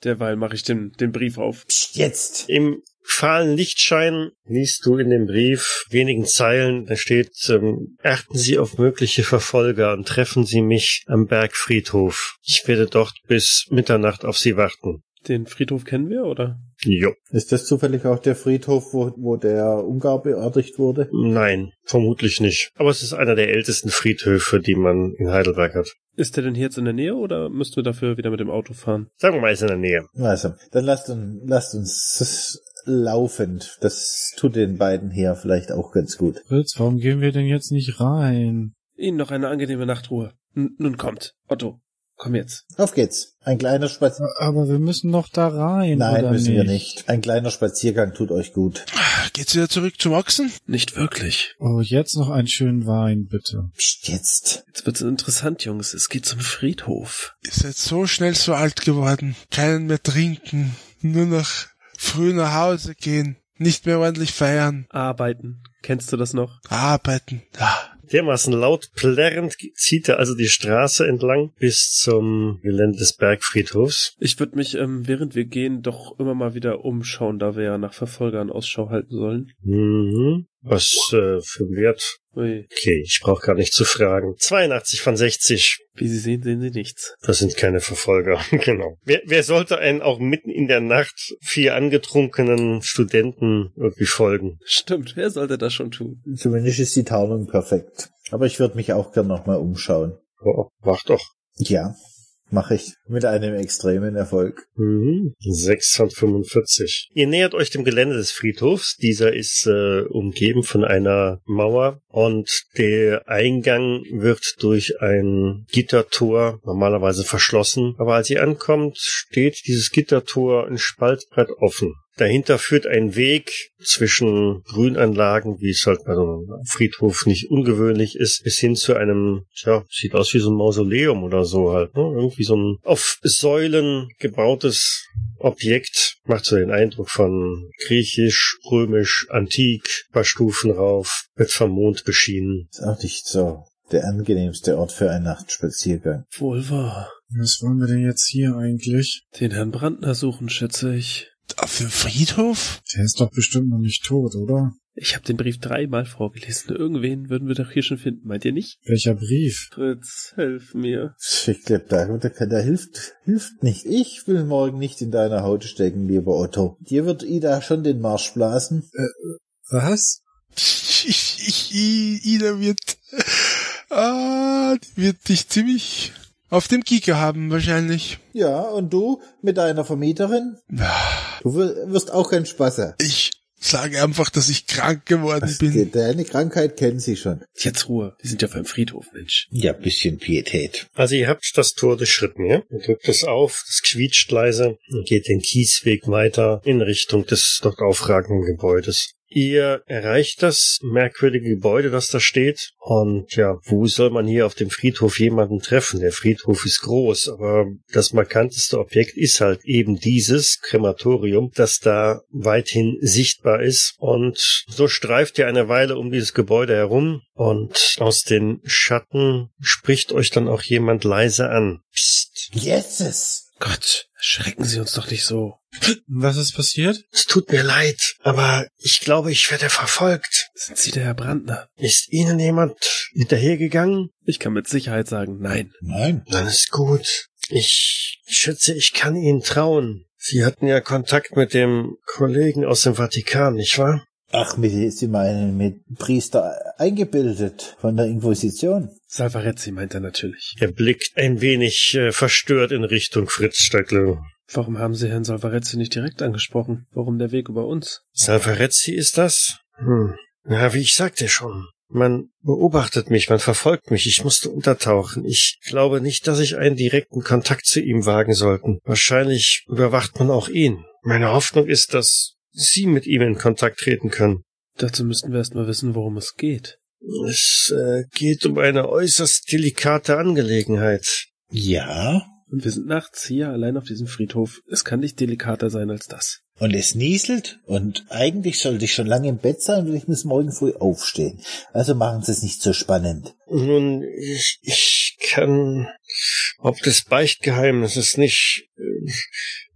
Derweil mache ich den, den Brief auf. Psst, jetzt! Im fahlen Lichtschein liest du in dem Brief wenigen Zeilen, da steht, ähm, achten Sie auf mögliche Verfolger und treffen Sie mich am Bergfriedhof. Ich werde dort bis Mitternacht auf Sie warten. Den Friedhof kennen wir, oder? Jo. Ist das zufällig auch der Friedhof, wo, wo der Ungar beerdigt wurde? Nein, vermutlich nicht. Aber es ist einer der ältesten Friedhöfe, die man in Heidelberg hat. Ist der denn hier jetzt in der Nähe oder müssten wir dafür wieder mit dem Auto fahren? Sagen wir mal, er ist in der Nähe. Also, dann lasst uns, lasst uns das laufend. Das tut den beiden hier vielleicht auch ganz gut. Fritz, warum gehen wir denn jetzt nicht rein? Ihnen noch eine angenehme Nachtruhe. N nun kommt. Otto, komm jetzt. Auf geht's. Ein kleiner Spaziergang. Aber wir müssen noch da rein. Nein, oder müssen nicht? wir nicht. Ein kleiner Spaziergang tut euch gut. Geht's wieder zurück zum Ochsen? Nicht wirklich. Oh, jetzt noch einen schönen Wein, bitte. Psst, jetzt. Jetzt wird's interessant, Jungs. Es geht zum Friedhof. Ihr seid so schnell so alt geworden. Keinen mehr trinken. Nur noch früh nach Hause gehen. Nicht mehr ordentlich feiern. Arbeiten. Kennst du das noch? Arbeiten. Ah. Dermaßen laut plärrend zieht er also die Straße entlang bis zum Gelände des Bergfriedhofs. Ich würde mich, ähm, während wir gehen, doch immer mal wieder umschauen, da wir ja nach Verfolgern Ausschau halten sollen. Mhm. Was äh, für ein Wert? Ui. Okay, ich brauche gar nicht zu fragen. 82 von 60. Wie Sie sehen, sehen Sie nichts. Das sind keine Verfolger, genau. Wer, wer sollte einen auch mitten in der Nacht vier angetrunkenen Studenten irgendwie folgen? Stimmt, wer sollte das schon tun? Zumindest ist die Tarnung perfekt. Aber ich würde mich auch gern nochmal umschauen. Oh, mach doch. Ja, mache ich. Mit einem extremen Erfolg. Mhm. 6 von 45. Ihr nähert euch dem Gelände des Friedhofs. Dieser ist äh, umgeben von einer Mauer und der Eingang wird durch ein Gittertor normalerweise verschlossen. Aber als ihr ankommt, steht dieses Gittertor ein Spaltbrett offen. Dahinter führt ein Weg zwischen Grünanlagen, wie es halt bei so einem Friedhof nicht ungewöhnlich ist, bis hin zu einem, tja, sieht aus wie so ein Mausoleum oder so halt, ne? Irgendwie so ein auf Säulen gebautes Objekt. Macht so den Eindruck von griechisch, römisch, antik, paar Stufen rauf, wird vom Mond beschienen. Ist auch nicht so der angenehmste Ort für einen Nachtspaziergang. Wohl wahr. Was wollen wir denn jetzt hier eigentlich? Den Herrn Brandner suchen, schätze ich. Auf dem Friedhof? Der ist doch bestimmt noch nicht tot, oder? Ich habe den Brief dreimal vorgelesen. Irgendwen würden wir doch hier schon finden, meint ihr nicht? Welcher Brief? Fritz, helf mir. Ich glaube, da, da, hilft, hilft nicht. Ich will morgen nicht in deiner Haut stecken, lieber Otto. Dir wird Ida schon den Marsch blasen. Was? Ich, ich, I- Ida wird, ah, die wird dich ziemlich auf dem Kieker haben, wahrscheinlich. Ja, und du mit deiner Vermieterin? Du wir- wirst auch keinen Spaß haben. Ich sage einfach, dass ich krank geworden bin. Deine Krankheit kennen sie schon. Jetzt Ruhe. Die sind ja auf einem Friedhof, Mensch. Ja, bisschen Pietät. Also ihr habt das Tor durchschritten, ja? Ihr drückt es auf, es quietscht leise und geht den Kiesweg weiter in Richtung des dort aufragenden Gebäudes. Ihr erreicht das merkwürdige Gebäude, das da steht. Und ja, wo soll man hier auf dem Friedhof jemanden treffen? Der Friedhof ist groß, aber das markanteste Objekt ist halt eben dieses Krematorium, das da weithin sichtbar ist. Und so streift ihr eine Weile um dieses Gebäude herum und aus den Schatten spricht euch dann auch jemand leise an. Psst. Jesus! Gott, Schrecken Sie uns doch nicht so. Was ist passiert? Es tut mir leid, aber ich glaube, ich werde verfolgt. Sind Sie der Herr Brandner? Ist Ihnen jemand hinterhergegangen? Ich kann mit Sicherheit sagen, nein. Nein. Dann ist gut. Ich schätze, ich kann Ihnen trauen. Sie hatten ja Kontakt mit dem Kollegen aus dem Vatikan, nicht wahr? Ach, mit, Sie meinen mit Priester eingebildet von der Inquisition? Salvarezzi meint er natürlich. Er blickt ein wenig äh, verstört in Richtung Fritz Stöckle. Warum haben Sie Herrn Salvarezzi nicht direkt angesprochen? Warum der Weg über uns? Salvarezzi ist das? Hm. Ja, wie ich sagte schon. Man beobachtet mich, man verfolgt mich, ich musste untertauchen. Ich glaube nicht, dass ich einen direkten Kontakt zu ihm wagen sollten. Wahrscheinlich überwacht man auch ihn. Meine Hoffnung ist, dass Sie mit ihm in Kontakt treten können. Dazu müssten wir erst mal wissen, worum es geht. Es äh, geht um eine äußerst delikate Angelegenheit. Ja. Und wir sind nachts hier allein auf diesem Friedhof. Es kann nicht delikater sein als das. Und es nieselt und eigentlich sollte ich schon lange im Bett sein und ich muss morgen früh aufstehen. Also machen Sie es nicht so spannend. Nun, ich, ich kann ob des Beichtgeheimnisses nicht äh,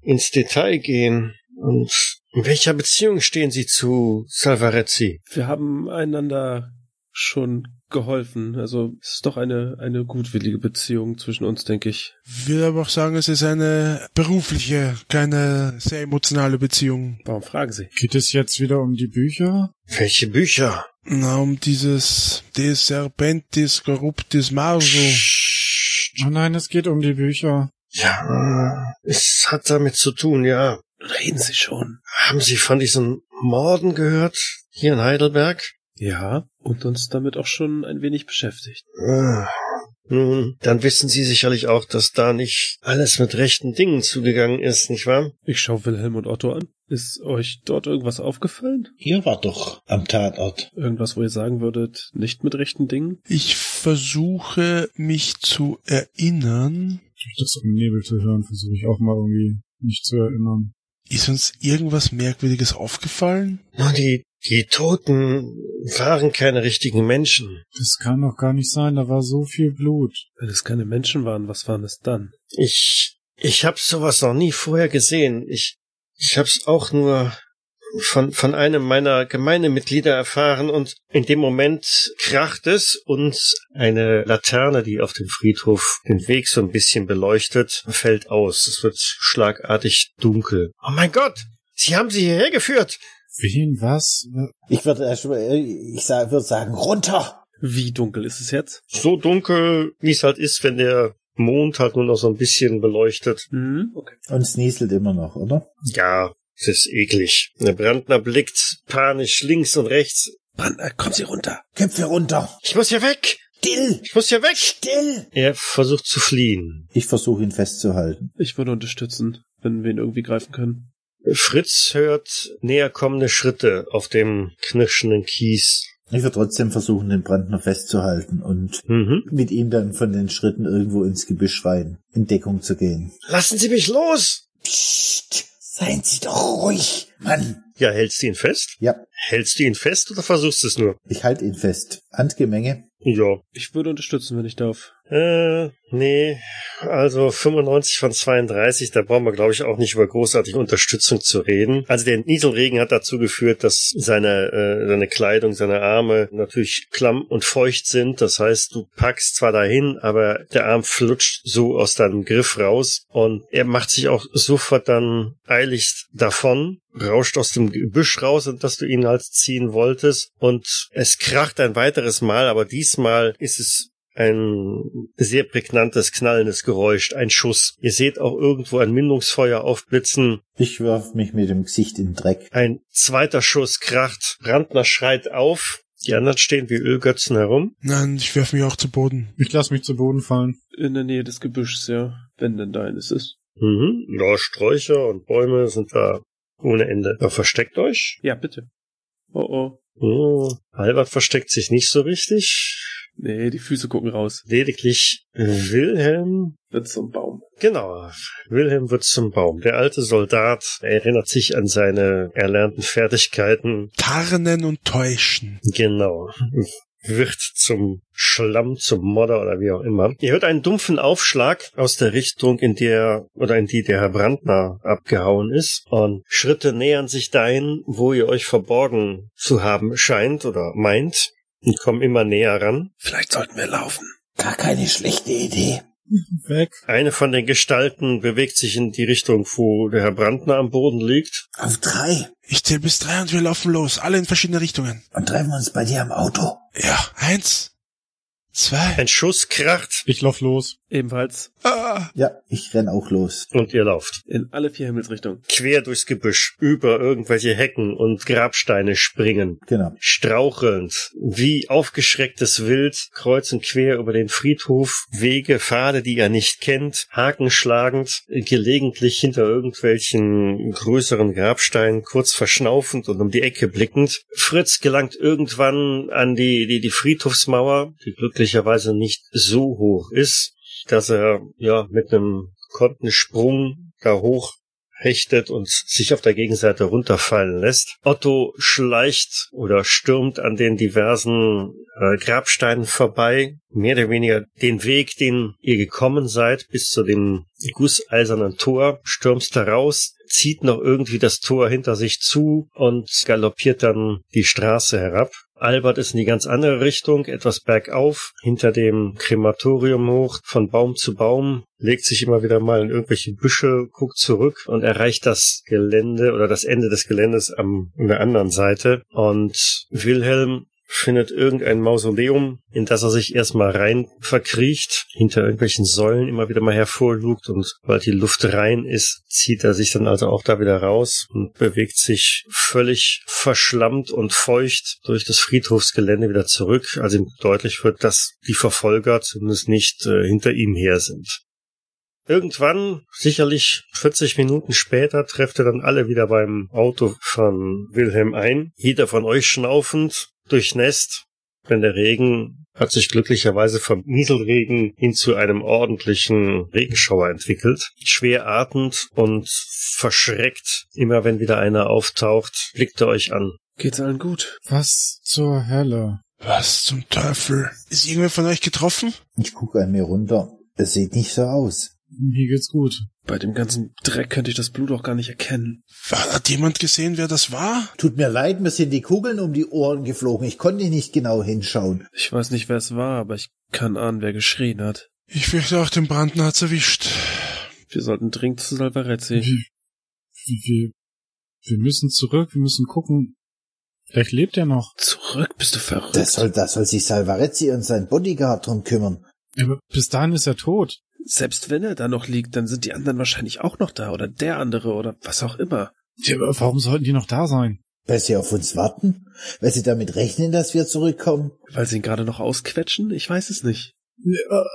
ins Detail gehen. Und in welcher Beziehung stehen Sie zu Salvarezzi? Wir haben einander schon geholfen. Also es ist doch eine, eine gutwillige Beziehung zwischen uns, denke ich. Will aber auch sagen, es ist eine berufliche, keine sehr emotionale Beziehung. Warum fragen Sie? Geht es jetzt wieder um die Bücher? Welche Bücher? Na, um dieses De Serpentis Corruptis Marso. Oh nein, es geht um die Bücher. Ja, es hat damit zu tun, ja. Reden Sie schon. Haben Sie von diesen Morden gehört? Hier in Heidelberg? Ja, und uns damit auch schon ein wenig beschäftigt. Ah, Nun, dann wissen Sie sicherlich auch, dass da nicht alles mit rechten Dingen zugegangen ist, nicht wahr? Ich schaue Wilhelm und Otto an. Ist euch dort irgendwas aufgefallen? Ihr wart doch am Tatort. Irgendwas, wo ihr sagen würdet, nicht mit rechten Dingen? Ich versuche mich zu erinnern. Durch das umnebelte Hören versuche ich auch mal irgendwie mich zu erinnern. Ist uns irgendwas Merkwürdiges aufgefallen? Nun, die, die Toten waren keine richtigen Menschen. Das kann doch gar nicht sein, da war so viel Blut. Wenn es keine Menschen waren, was waren es dann? Ich, ich hab sowas noch nie vorher gesehen. Ich, ich hab's auch nur von, von einem meiner Gemeindemitglieder erfahren und in dem Moment kracht es und eine Laterne, die auf dem Friedhof den Weg so ein bisschen beleuchtet, fällt aus. Es wird schlagartig dunkel. Oh mein Gott! Sie haben sie hierher geführt! Wen, was? Ich würde erst mal, ich würde sagen, runter! Wie dunkel ist es jetzt? So dunkel, wie es halt ist, wenn der Mond halt nur noch so ein bisschen beleuchtet. Hm, okay. Und es nieselt immer noch, oder? Ja, es ist eklig. Der Brandner blickt panisch links und rechts. Brandner, kommen Sie runter. Köpfe runter! Ich muss hier weg! Still! Ich muss hier weg! Still! Er versucht zu fliehen. Ich versuche ihn festzuhalten. Ich würde unterstützen, wenn wir ihn irgendwie greifen können. Fritz hört näher kommende Schritte auf dem knirschenden Kies. Ich würde trotzdem versuchen, den Brandner festzuhalten und Mhm. mit ihm dann von den Schritten irgendwo ins Gebüsch rein, in Deckung zu gehen. Lassen Sie mich los! Psst! Seien Sie doch ruhig, Mann! Ja, hältst du ihn fest? Ja, Hältst du ihn fest oder versuchst du es nur? ich halte ihn fest. Handgemenge. Ja. Ich würde unterstützen, wenn ich darf. Äh, nee. Also 95 von 32, da brauchen wir, glaube ich, auch nicht über großartige Unterstützung zu reden. Also der Nieselregen hat dazu geführt, dass seine, äh, seine Kleidung, seine Arme natürlich klamm und feucht sind. Das heißt, du packst zwar dahin, aber der Arm flutscht so aus deinem Griff raus und er macht sich auch sofort dann eiligst davon rauscht aus dem Gebüsch raus, in das du ihn halt ziehen wolltest. Und es kracht ein weiteres Mal, aber diesmal ist es ein sehr prägnantes, knallendes Geräusch, ein Schuss. Ihr seht auch irgendwo ein Mündungsfeuer aufblitzen. Ich werf mich mit dem Gesicht in den Dreck. Ein zweiter Schuss kracht. Brandner schreit auf. Die anderen stehen wie Ölgötzen herum. Nein, ich werfe mich auch zu Boden. Ich lasse mich zu Boden fallen. In der Nähe des Gebüschs, ja. Wenn denn da eines ist. Mhm. Ja, Sträucher und Bäume sind da ohne Ende. Ja, versteckt euch. Ja, bitte. Oh oh. Oh, Albert versteckt sich nicht so richtig. Nee, die Füße gucken raus. Lediglich Wilhelm Wird zum Baum. Genau, Wilhelm wird zum Baum. Der alte Soldat erinnert sich an seine erlernten Fertigkeiten. Tarnen und täuschen. Genau. wird zum Schlamm, zum Modder oder wie auch immer. Ihr hört einen dumpfen Aufschlag aus der Richtung, in der oder in die der Herr Brandner abgehauen ist und Schritte nähern sich dahin, wo ihr euch verborgen zu haben scheint oder meint und kommen immer näher ran. Vielleicht sollten wir laufen. Gar keine schlechte Idee. Weg. Eine von den Gestalten bewegt sich in die Richtung, wo der Herr Brandner am Boden liegt. Auf drei. Ich zähle bis drei und wir laufen los, alle in verschiedene Richtungen. Und treffen uns bei dir am Auto. Ja, eins, zwei. Ein Schuss kracht Ich lauf los. Ebenfalls Ah, Ja, ich renn auch los. und ihr lauft. in alle vier Himmelsrichtungen. Quer durchs Gebüsch, über irgendwelche Hecken und Grabsteine springen. Genau. strauchelnd, wie aufgeschrecktes Wild, kreuz und quer über den Friedhof, Wege, Pfade, die ihr nicht kennt, Haken schlagend, gelegentlich hinter irgendwelchen größeren Grabsteinen, kurz verschnaufend und um die Ecke blickend. Fritz gelangt irgendwann an die, die, die Friedhofsmauer, die glücklicherweise nicht so hoch ist, dass er, ja, mit einem Kontensprung da hoch hechtet und sich auf der Gegenseite runterfallen lässt. Otto schleicht oder stürmt an den diversen äh, Grabsteinen vorbei, mehr oder weniger den Weg, den ihr gekommen seid, bis zu dem gusseisernen Tor, stürmst da raus, zieht noch irgendwie das Tor hinter sich zu und galoppiert dann die Straße herab. Albert ist in die ganz andere Richtung, etwas bergauf, hinter dem Krematorium hoch, von Baum zu Baum, legt sich immer wieder mal in irgendwelche Büsche, guckt zurück und erreicht das Gelände oder das Ende des Geländes am, an der anderen Seite. Und Wilhelm findet irgendein Mausoleum, in das er sich erstmal rein verkriecht, hinter irgendwelchen Säulen immer wieder mal hervorlugt und weil die Luft rein ist, zieht er sich dann also auch da wieder raus und bewegt sich völlig verschlammt und feucht durch das Friedhofsgelände wieder zurück, als ihm deutlich wird, dass die Verfolger zumindest nicht äh, hinter ihm her sind. Irgendwann, sicherlich 40 Minuten später, trefft er dann alle wieder beim Auto von Wilhelm ein. Jeder von euch schnaufend, durchnässt, denn der Regen hat sich glücklicherweise vom Nieselregen hin zu einem ordentlichen Regenschauer entwickelt. Schwer atmend und verschreckt, immer wenn wieder einer auftaucht, blickt er euch an. Geht's allen gut? Was zur Hölle? was zum Teufel? Ist irgendwer von euch getroffen? Ich gucke an mir runter. Es sieht nicht so aus. Mir geht's gut. Bei dem ganzen Dreck könnte ich das Blut auch gar nicht erkennen. War- Hat jemand gesehen, wer das war? Tut mir leid, mir sind die Kugeln um die Ohren geflogen. Ich konnte nicht genau hinschauen. Ich weiß nicht, wer es war, aber ich kann ahnen, wer geschrien hat. Ich fürchte auch, den Brandner hat's erwischt. Wir sollten dringend zu Salvarezzi. Wir, wir, wir müssen zurück, wir müssen gucken. Vielleicht lebt er noch. Zurück, bist du verrückt? Das soll, das soll sich Salvarezzi und sein Bodyguard drum kümmern. Aber bis dahin ist er tot. Selbst wenn er da noch liegt, dann sind die anderen wahrscheinlich auch noch da oder der andere oder was auch immer. Ja, aber warum sollten die noch da sein? Weil sie auf uns warten? Weil sie damit rechnen, dass wir zurückkommen? Weil sie ihn gerade noch ausquetschen? Ich weiß es nicht.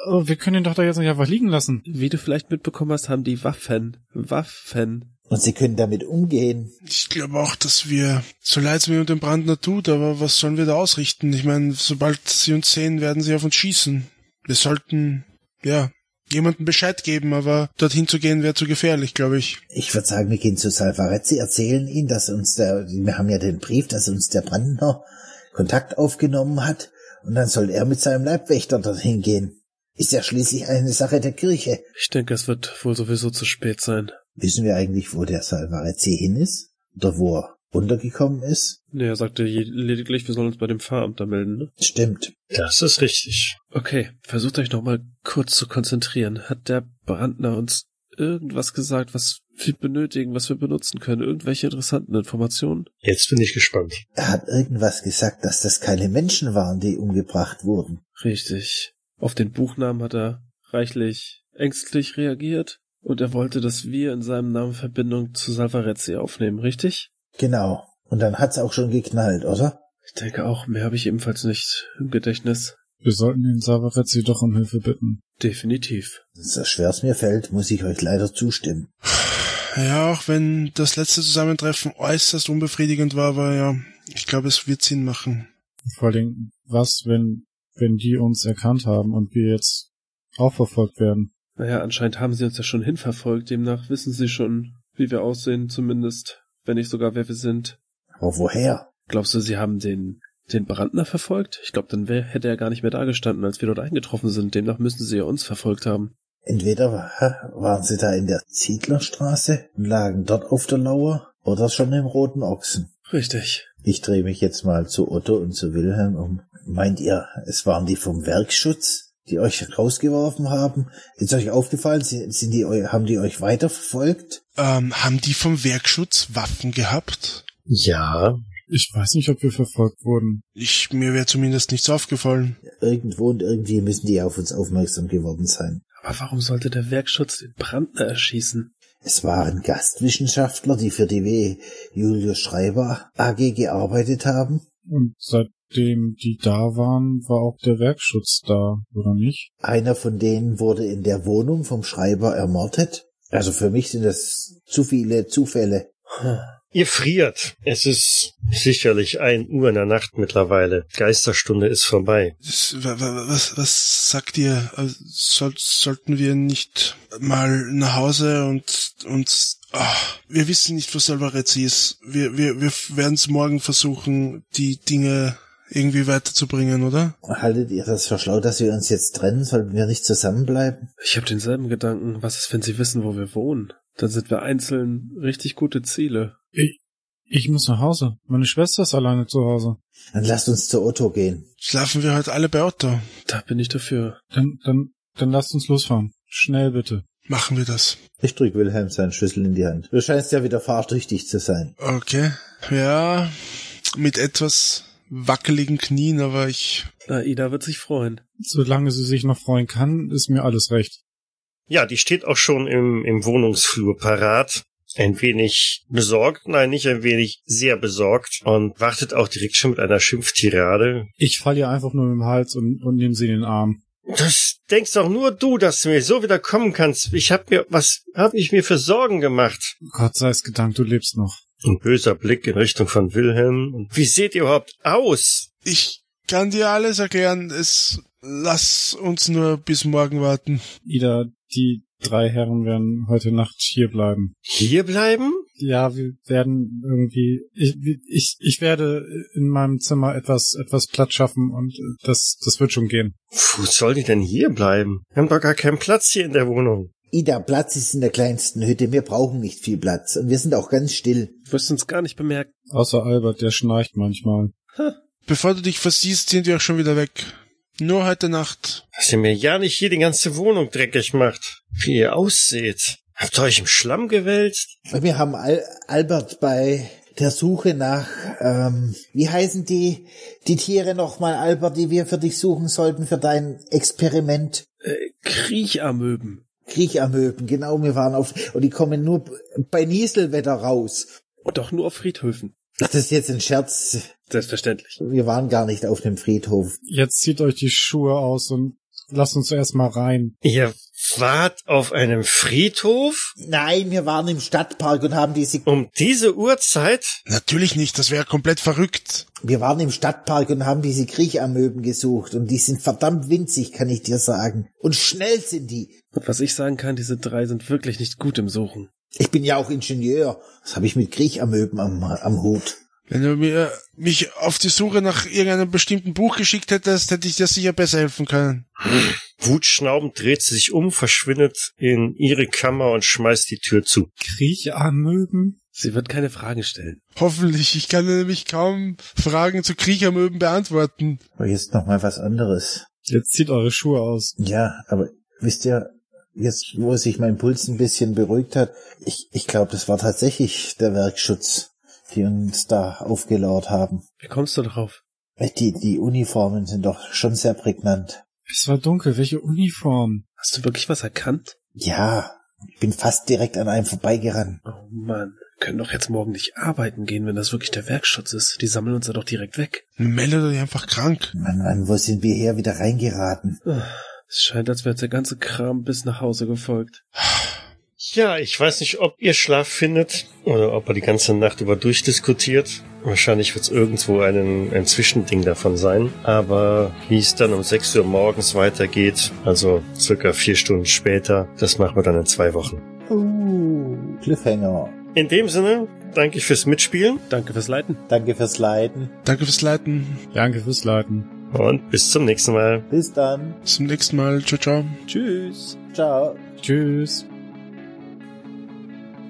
Aber Wir können ihn doch da jetzt nicht einfach liegen lassen. Wie du vielleicht mitbekommen hast, haben die Waffen. Waffen. Und sie können damit umgehen. Ich glaube auch, dass wir, so leid es mir um den Brandner tut, aber was sollen wir da ausrichten? Ich meine, sobald sie uns sehen, werden sie auf uns schießen. Wir sollten, ja, jemandem Bescheid geben, aber dorthin zu gehen wäre zu gefährlich, glaube ich. Ich würde sagen, wir gehen zu Salvarezzi, erzählen ihn, dass uns der, wir haben ja den Brief, dass uns der Brandner Kontakt aufgenommen hat. Und dann soll er mit seinem Leibwächter dorthin gehen. Ist ja schließlich eine Sache der Kirche. Ich denke, es wird wohl sowieso zu spät sein. Wissen wir eigentlich, wo der Salvarezzi hin ist? Oder wo er untergekommen ist? Nee, er sagte lediglich, wir sollen uns bei dem Pfarramt da melden, ne? Stimmt. Das ist richtig. Okay, versucht euch noch mal kurz zu konzentrieren. Hat der Brandner uns irgendwas gesagt, was wir benötigen, was wir benutzen können? Irgendwelche interessanten Informationen? Jetzt bin ich gespannt. Er hat irgendwas gesagt, dass das keine Menschen waren, die umgebracht wurden. Richtig. Auf den Buchnamen hat er reichlich ängstlich reagiert und er wollte, dass wir in seinem Namen Verbindung zu Salvarezzi aufnehmen, richtig? Genau. Und dann hat's auch schon geknallt, oder? Ich denke auch, mehr habe ich ebenfalls nicht im Gedächtnis. Wir sollten den Savarezzi doch um Hilfe bitten. Definitiv. So schwer es mir fällt, muss ich euch leider zustimmen. Ja, auch wenn das letzte Zusammentreffen äußerst unbefriedigend war, aber ja, ich glaube, es wird Sinn machen. Vor allem, was, wenn, wenn die uns erkannt haben und wir jetzt auch verfolgt werden? Naja, anscheinend haben sie uns ja schon hinverfolgt, demnach wissen sie schon, wie wir aussehen, zumindest, wenn nicht sogar wer wir sind. Aber woher? Glaubst du, sie haben den, den Brandner verfolgt? Ich glaube, dann wär, hätte er gar nicht mehr da gestanden, als wir dort eingetroffen sind. Demnach müssen sie ja uns verfolgt haben. Entweder waren sie da in der Ziedlerstraße und lagen dort auf der Lauer oder schon im Roten Ochsen. Richtig. Ich drehe mich jetzt mal zu Otto und zu Wilhelm um. Meint ihr, es waren die vom Werkschutz, die euch rausgeworfen haben? Ist euch aufgefallen, sind die, haben die euch weiterverfolgt? Ähm, haben die vom Werkschutz Waffen gehabt? Ja. Ich weiß nicht, ob wir verfolgt wurden. Ich, mir wäre zumindest nichts aufgefallen. Irgendwo und irgendwie müssen die auf uns aufmerksam geworden sein. Aber warum sollte der Werkschutz den Brandner erschießen? Es waren Gastwissenschaftler, die für die W. Julius Schreiber AG gearbeitet haben. Und seitdem die da waren, war auch der Werkschutz da, oder nicht? Einer von denen wurde in der Wohnung vom Schreiber ermordet. Also für mich sind das zu viele Zufälle. Ihr friert. Es ist sicherlich ein Uhr in der Nacht mittlerweile. Geisterstunde ist vorbei. Das, was, was sagt ihr? Also, soll, sollten wir nicht mal nach Hause und uns... Oh, wir wissen nicht, was Alvarezzi ist. Wir, wir, wir werden es morgen versuchen, die Dinge irgendwie weiterzubringen, oder? Haltet ihr das für schlau, dass wir uns jetzt trennen? Sollten wir nicht zusammenbleiben? Ich habe denselben Gedanken. Was ist, wenn sie wissen, wo wir wohnen? Dann sind wir einzeln richtig gute Ziele. Ich, ich muss nach Hause. Meine Schwester ist alleine zu Hause. Dann lasst uns zu Otto gehen. Schlafen wir heute alle bei Otto? Da bin ich dafür. Dann, dann, dann lasst uns losfahren. Schnell bitte. Machen wir das. Ich drück Wilhelm seinen Schlüssel in die Hand. Du scheinst ja wieder fahrtüchtig zu sein. Okay. Ja, mit etwas wackeligen Knien, aber ich... Na, Ida wird sich freuen. Solange sie sich noch freuen kann, ist mir alles recht. Ja, die steht auch schon im, im Wohnungsflur parat. Ein wenig besorgt, nein, nicht ein wenig, sehr besorgt und wartet auch direkt schon mit einer Schimpftirade. Ich falle ihr einfach nur im Hals und, und nehme sie in den Arm. Das denkst doch nur du, dass du mir so wieder kommen kannst. Ich hab mir, was hab ich mir für Sorgen gemacht? Gott sei es gedankt, du lebst noch. Ein böser Blick in Richtung von Wilhelm. Und wie seht ihr überhaupt aus? Ich kann dir alles erklären. Es lass uns nur bis morgen warten. Ida, die drei Herren werden heute Nacht hier bleiben. Hier bleiben? Ja, wir werden irgendwie, ich, ich, ich werde in meinem Zimmer etwas, etwas Platz schaffen und das, das wird schon gehen. Wo soll die denn hier bleiben? Wir haben doch gar keinen Platz hier in der Wohnung. Ida, Platz ist in der kleinsten Hütte. Wir brauchen nicht viel Platz und wir sind auch ganz still. Du wirst uns gar nicht bemerken. Außer Albert, der schnarcht manchmal. Ha. Bevor du dich versiehst, sind wir auch schon wieder weg. Nur heute Nacht. Dass ihr mir ja nicht hier die ganze Wohnung dreckig macht. Wie ihr ausseht. Habt ihr euch im Schlamm gewälzt? Wir haben Al Albert bei der Suche nach, ähm, wie heißen die, die Tiere nochmal, Albert, die wir für dich suchen sollten für dein Experiment? Äh, Kriechamöben. Kriechamöben, genau, wir waren auf, und die kommen nur bei Nieselwetter raus. Und doch nur auf Friedhöfen. Das ist jetzt ein Scherz. Selbstverständlich. Wir waren gar nicht auf dem Friedhof. Jetzt zieht euch die Schuhe aus und lasst uns erst mal rein. Ihr wart auf einem Friedhof? Nein, wir waren im Stadtpark und haben diese... Um diese Uhrzeit? Natürlich nicht, das wäre komplett verrückt. Wir waren im Stadtpark und haben diese Kriechamöben gesucht und die sind verdammt winzig, kann ich dir sagen. Und schnell sind die. Und was ich sagen kann, diese drei sind wirklich nicht gut im Suchen. Ich bin ja auch Ingenieur. Das habe ich mit Kriechamöben am, am Hut. Wenn du mir mich auf die Suche nach irgendeinem bestimmten Buch geschickt hättest, hätte ich dir sicher besser helfen können. Wutschnaubend dreht sie sich um, verschwindet in ihre Kammer und schmeißt die Tür zu. Kriechamöben? Sie wird keine Fragen stellen. Hoffentlich. Ich kann nämlich kaum Fragen zu Kriechermöben beantworten. Aber jetzt noch mal was anderes. Jetzt zieht eure Schuhe aus. Ja, aber wisst ihr, jetzt wo sich mein Puls ein bisschen beruhigt hat, ich, ich glaube, das war tatsächlich der Werkschutz, die uns da aufgelauert haben. Wie kommst du drauf? Die, die Uniformen sind doch schon sehr prägnant. Es war dunkel. Welche Uniform? Hast du wirklich was erkannt? Ja, ich bin fast direkt an einem vorbeigerannt. Oh Mann, wir können doch jetzt morgen nicht arbeiten gehen, wenn das wirklich der Werkschutz ist. Die sammeln uns ja doch direkt weg. Melde dich einfach krank. Mann, Mann, wo sind wir her wieder reingeraten? Es scheint, als wäre der ganze Kram bis nach Hause gefolgt. Ja, ich weiß nicht, ob ihr Schlaf findet oder ob er die ganze Nacht über durchdiskutiert. Wahrscheinlich wird es irgendwo einen, ein Zwischending davon sein. Aber wie es dann um 6 Uhr morgens weitergeht, also circa vier Stunden später, das machen wir dann in zwei Wochen. Uh, Cliffhanger. In dem Sinne, danke ich fürs Mitspielen. Danke fürs Leiten. Danke fürs Leiten. Danke fürs Leiten. Danke fürs Leiten. Und bis zum nächsten Mal. Bis dann. Bis zum nächsten Mal. Ciao, ciao. Tschüss. Ciao. Tschüss.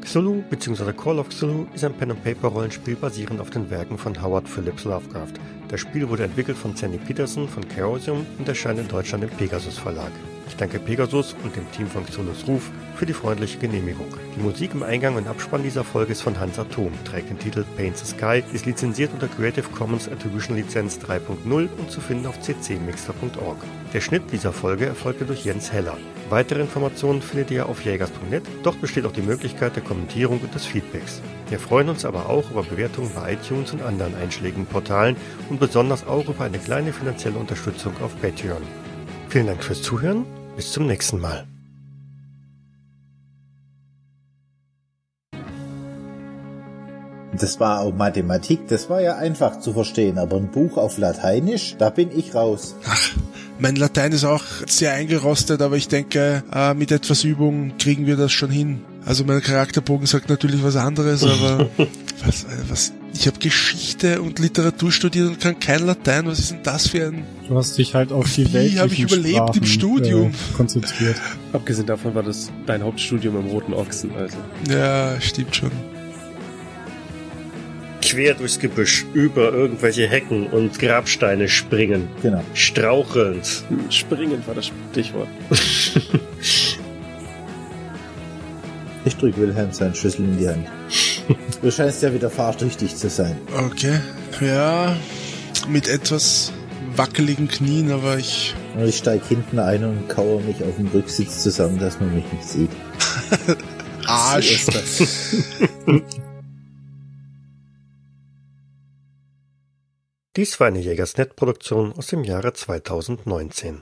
Cthulhu bzw. Call of Cthulhu ist ein Pen-and-Paper-Rollenspiel basierend auf den Werken von Howard Phillips Lovecraft. Das Spiel wurde entwickelt von Sandy Peterson von Chaosium und erscheint in Deutschland im Pegasus Verlag. Ich danke Pegasus und dem Team von Cthulhu's Ruf für die freundliche Genehmigung. Die Musik im Eingang und Abspann dieser Folge ist von Hans Atom, trägt den Titel Paint the Sky, ist lizenziert unter Creative Commons Attribution Lizenz 3.0 und zu finden auf ccmixter.org. Der Schnitt dieser Folge erfolgte durch Jens Heller. Weitere Informationen findet ihr auf jägers.net. Dort besteht auch die Möglichkeit der Kommentierung und des Feedbacks. Wir freuen uns aber auch über Bewertungen bei iTunes und anderen einschlägigen Portalen und besonders auch über eine kleine finanzielle Unterstützung auf Patreon. Vielen Dank fürs Zuhören. Bis zum nächsten Mal. Das war auch Mathematik, das war ja einfach zu verstehen, aber ein Buch auf Lateinisch, da bin ich raus. Ach, mein Latein ist auch sehr eingerostet, aber ich denke, äh, mit etwas Übung kriegen wir das schon hin. Also mein Charakterbogen sagt natürlich was anderes, aber was, äh, was, ich habe Geschichte und Literatur studiert und kann kein Latein. Was ist denn das für ein? Du hast dich halt auf die Wie weltlichen hab ich überlebt im Sprachen, Studium? Äh, konzentriert. Abgesehen davon war das dein Hauptstudium im Roten Ochsen, also. Ja, stimmt schon. Quer durchs Gebüsch, über irgendwelche Hecken und Grabsteine springen. Genau. Strauchelnd. Springend war das Stichwort. Ich drück Wilhelm seinen Schlüssel in die Hand. Du scheinst ja wieder fahrtüchtig zu sein. Okay. Ja, mit etwas wackeligen Knien, aber ich. Ich steig hinten ein und kauere mich auf dem Rücksitz zusammen, dass man mich nicht sieht. Arsch. Dies war eine Jägersnet-Produktion aus dem Jahre 2019.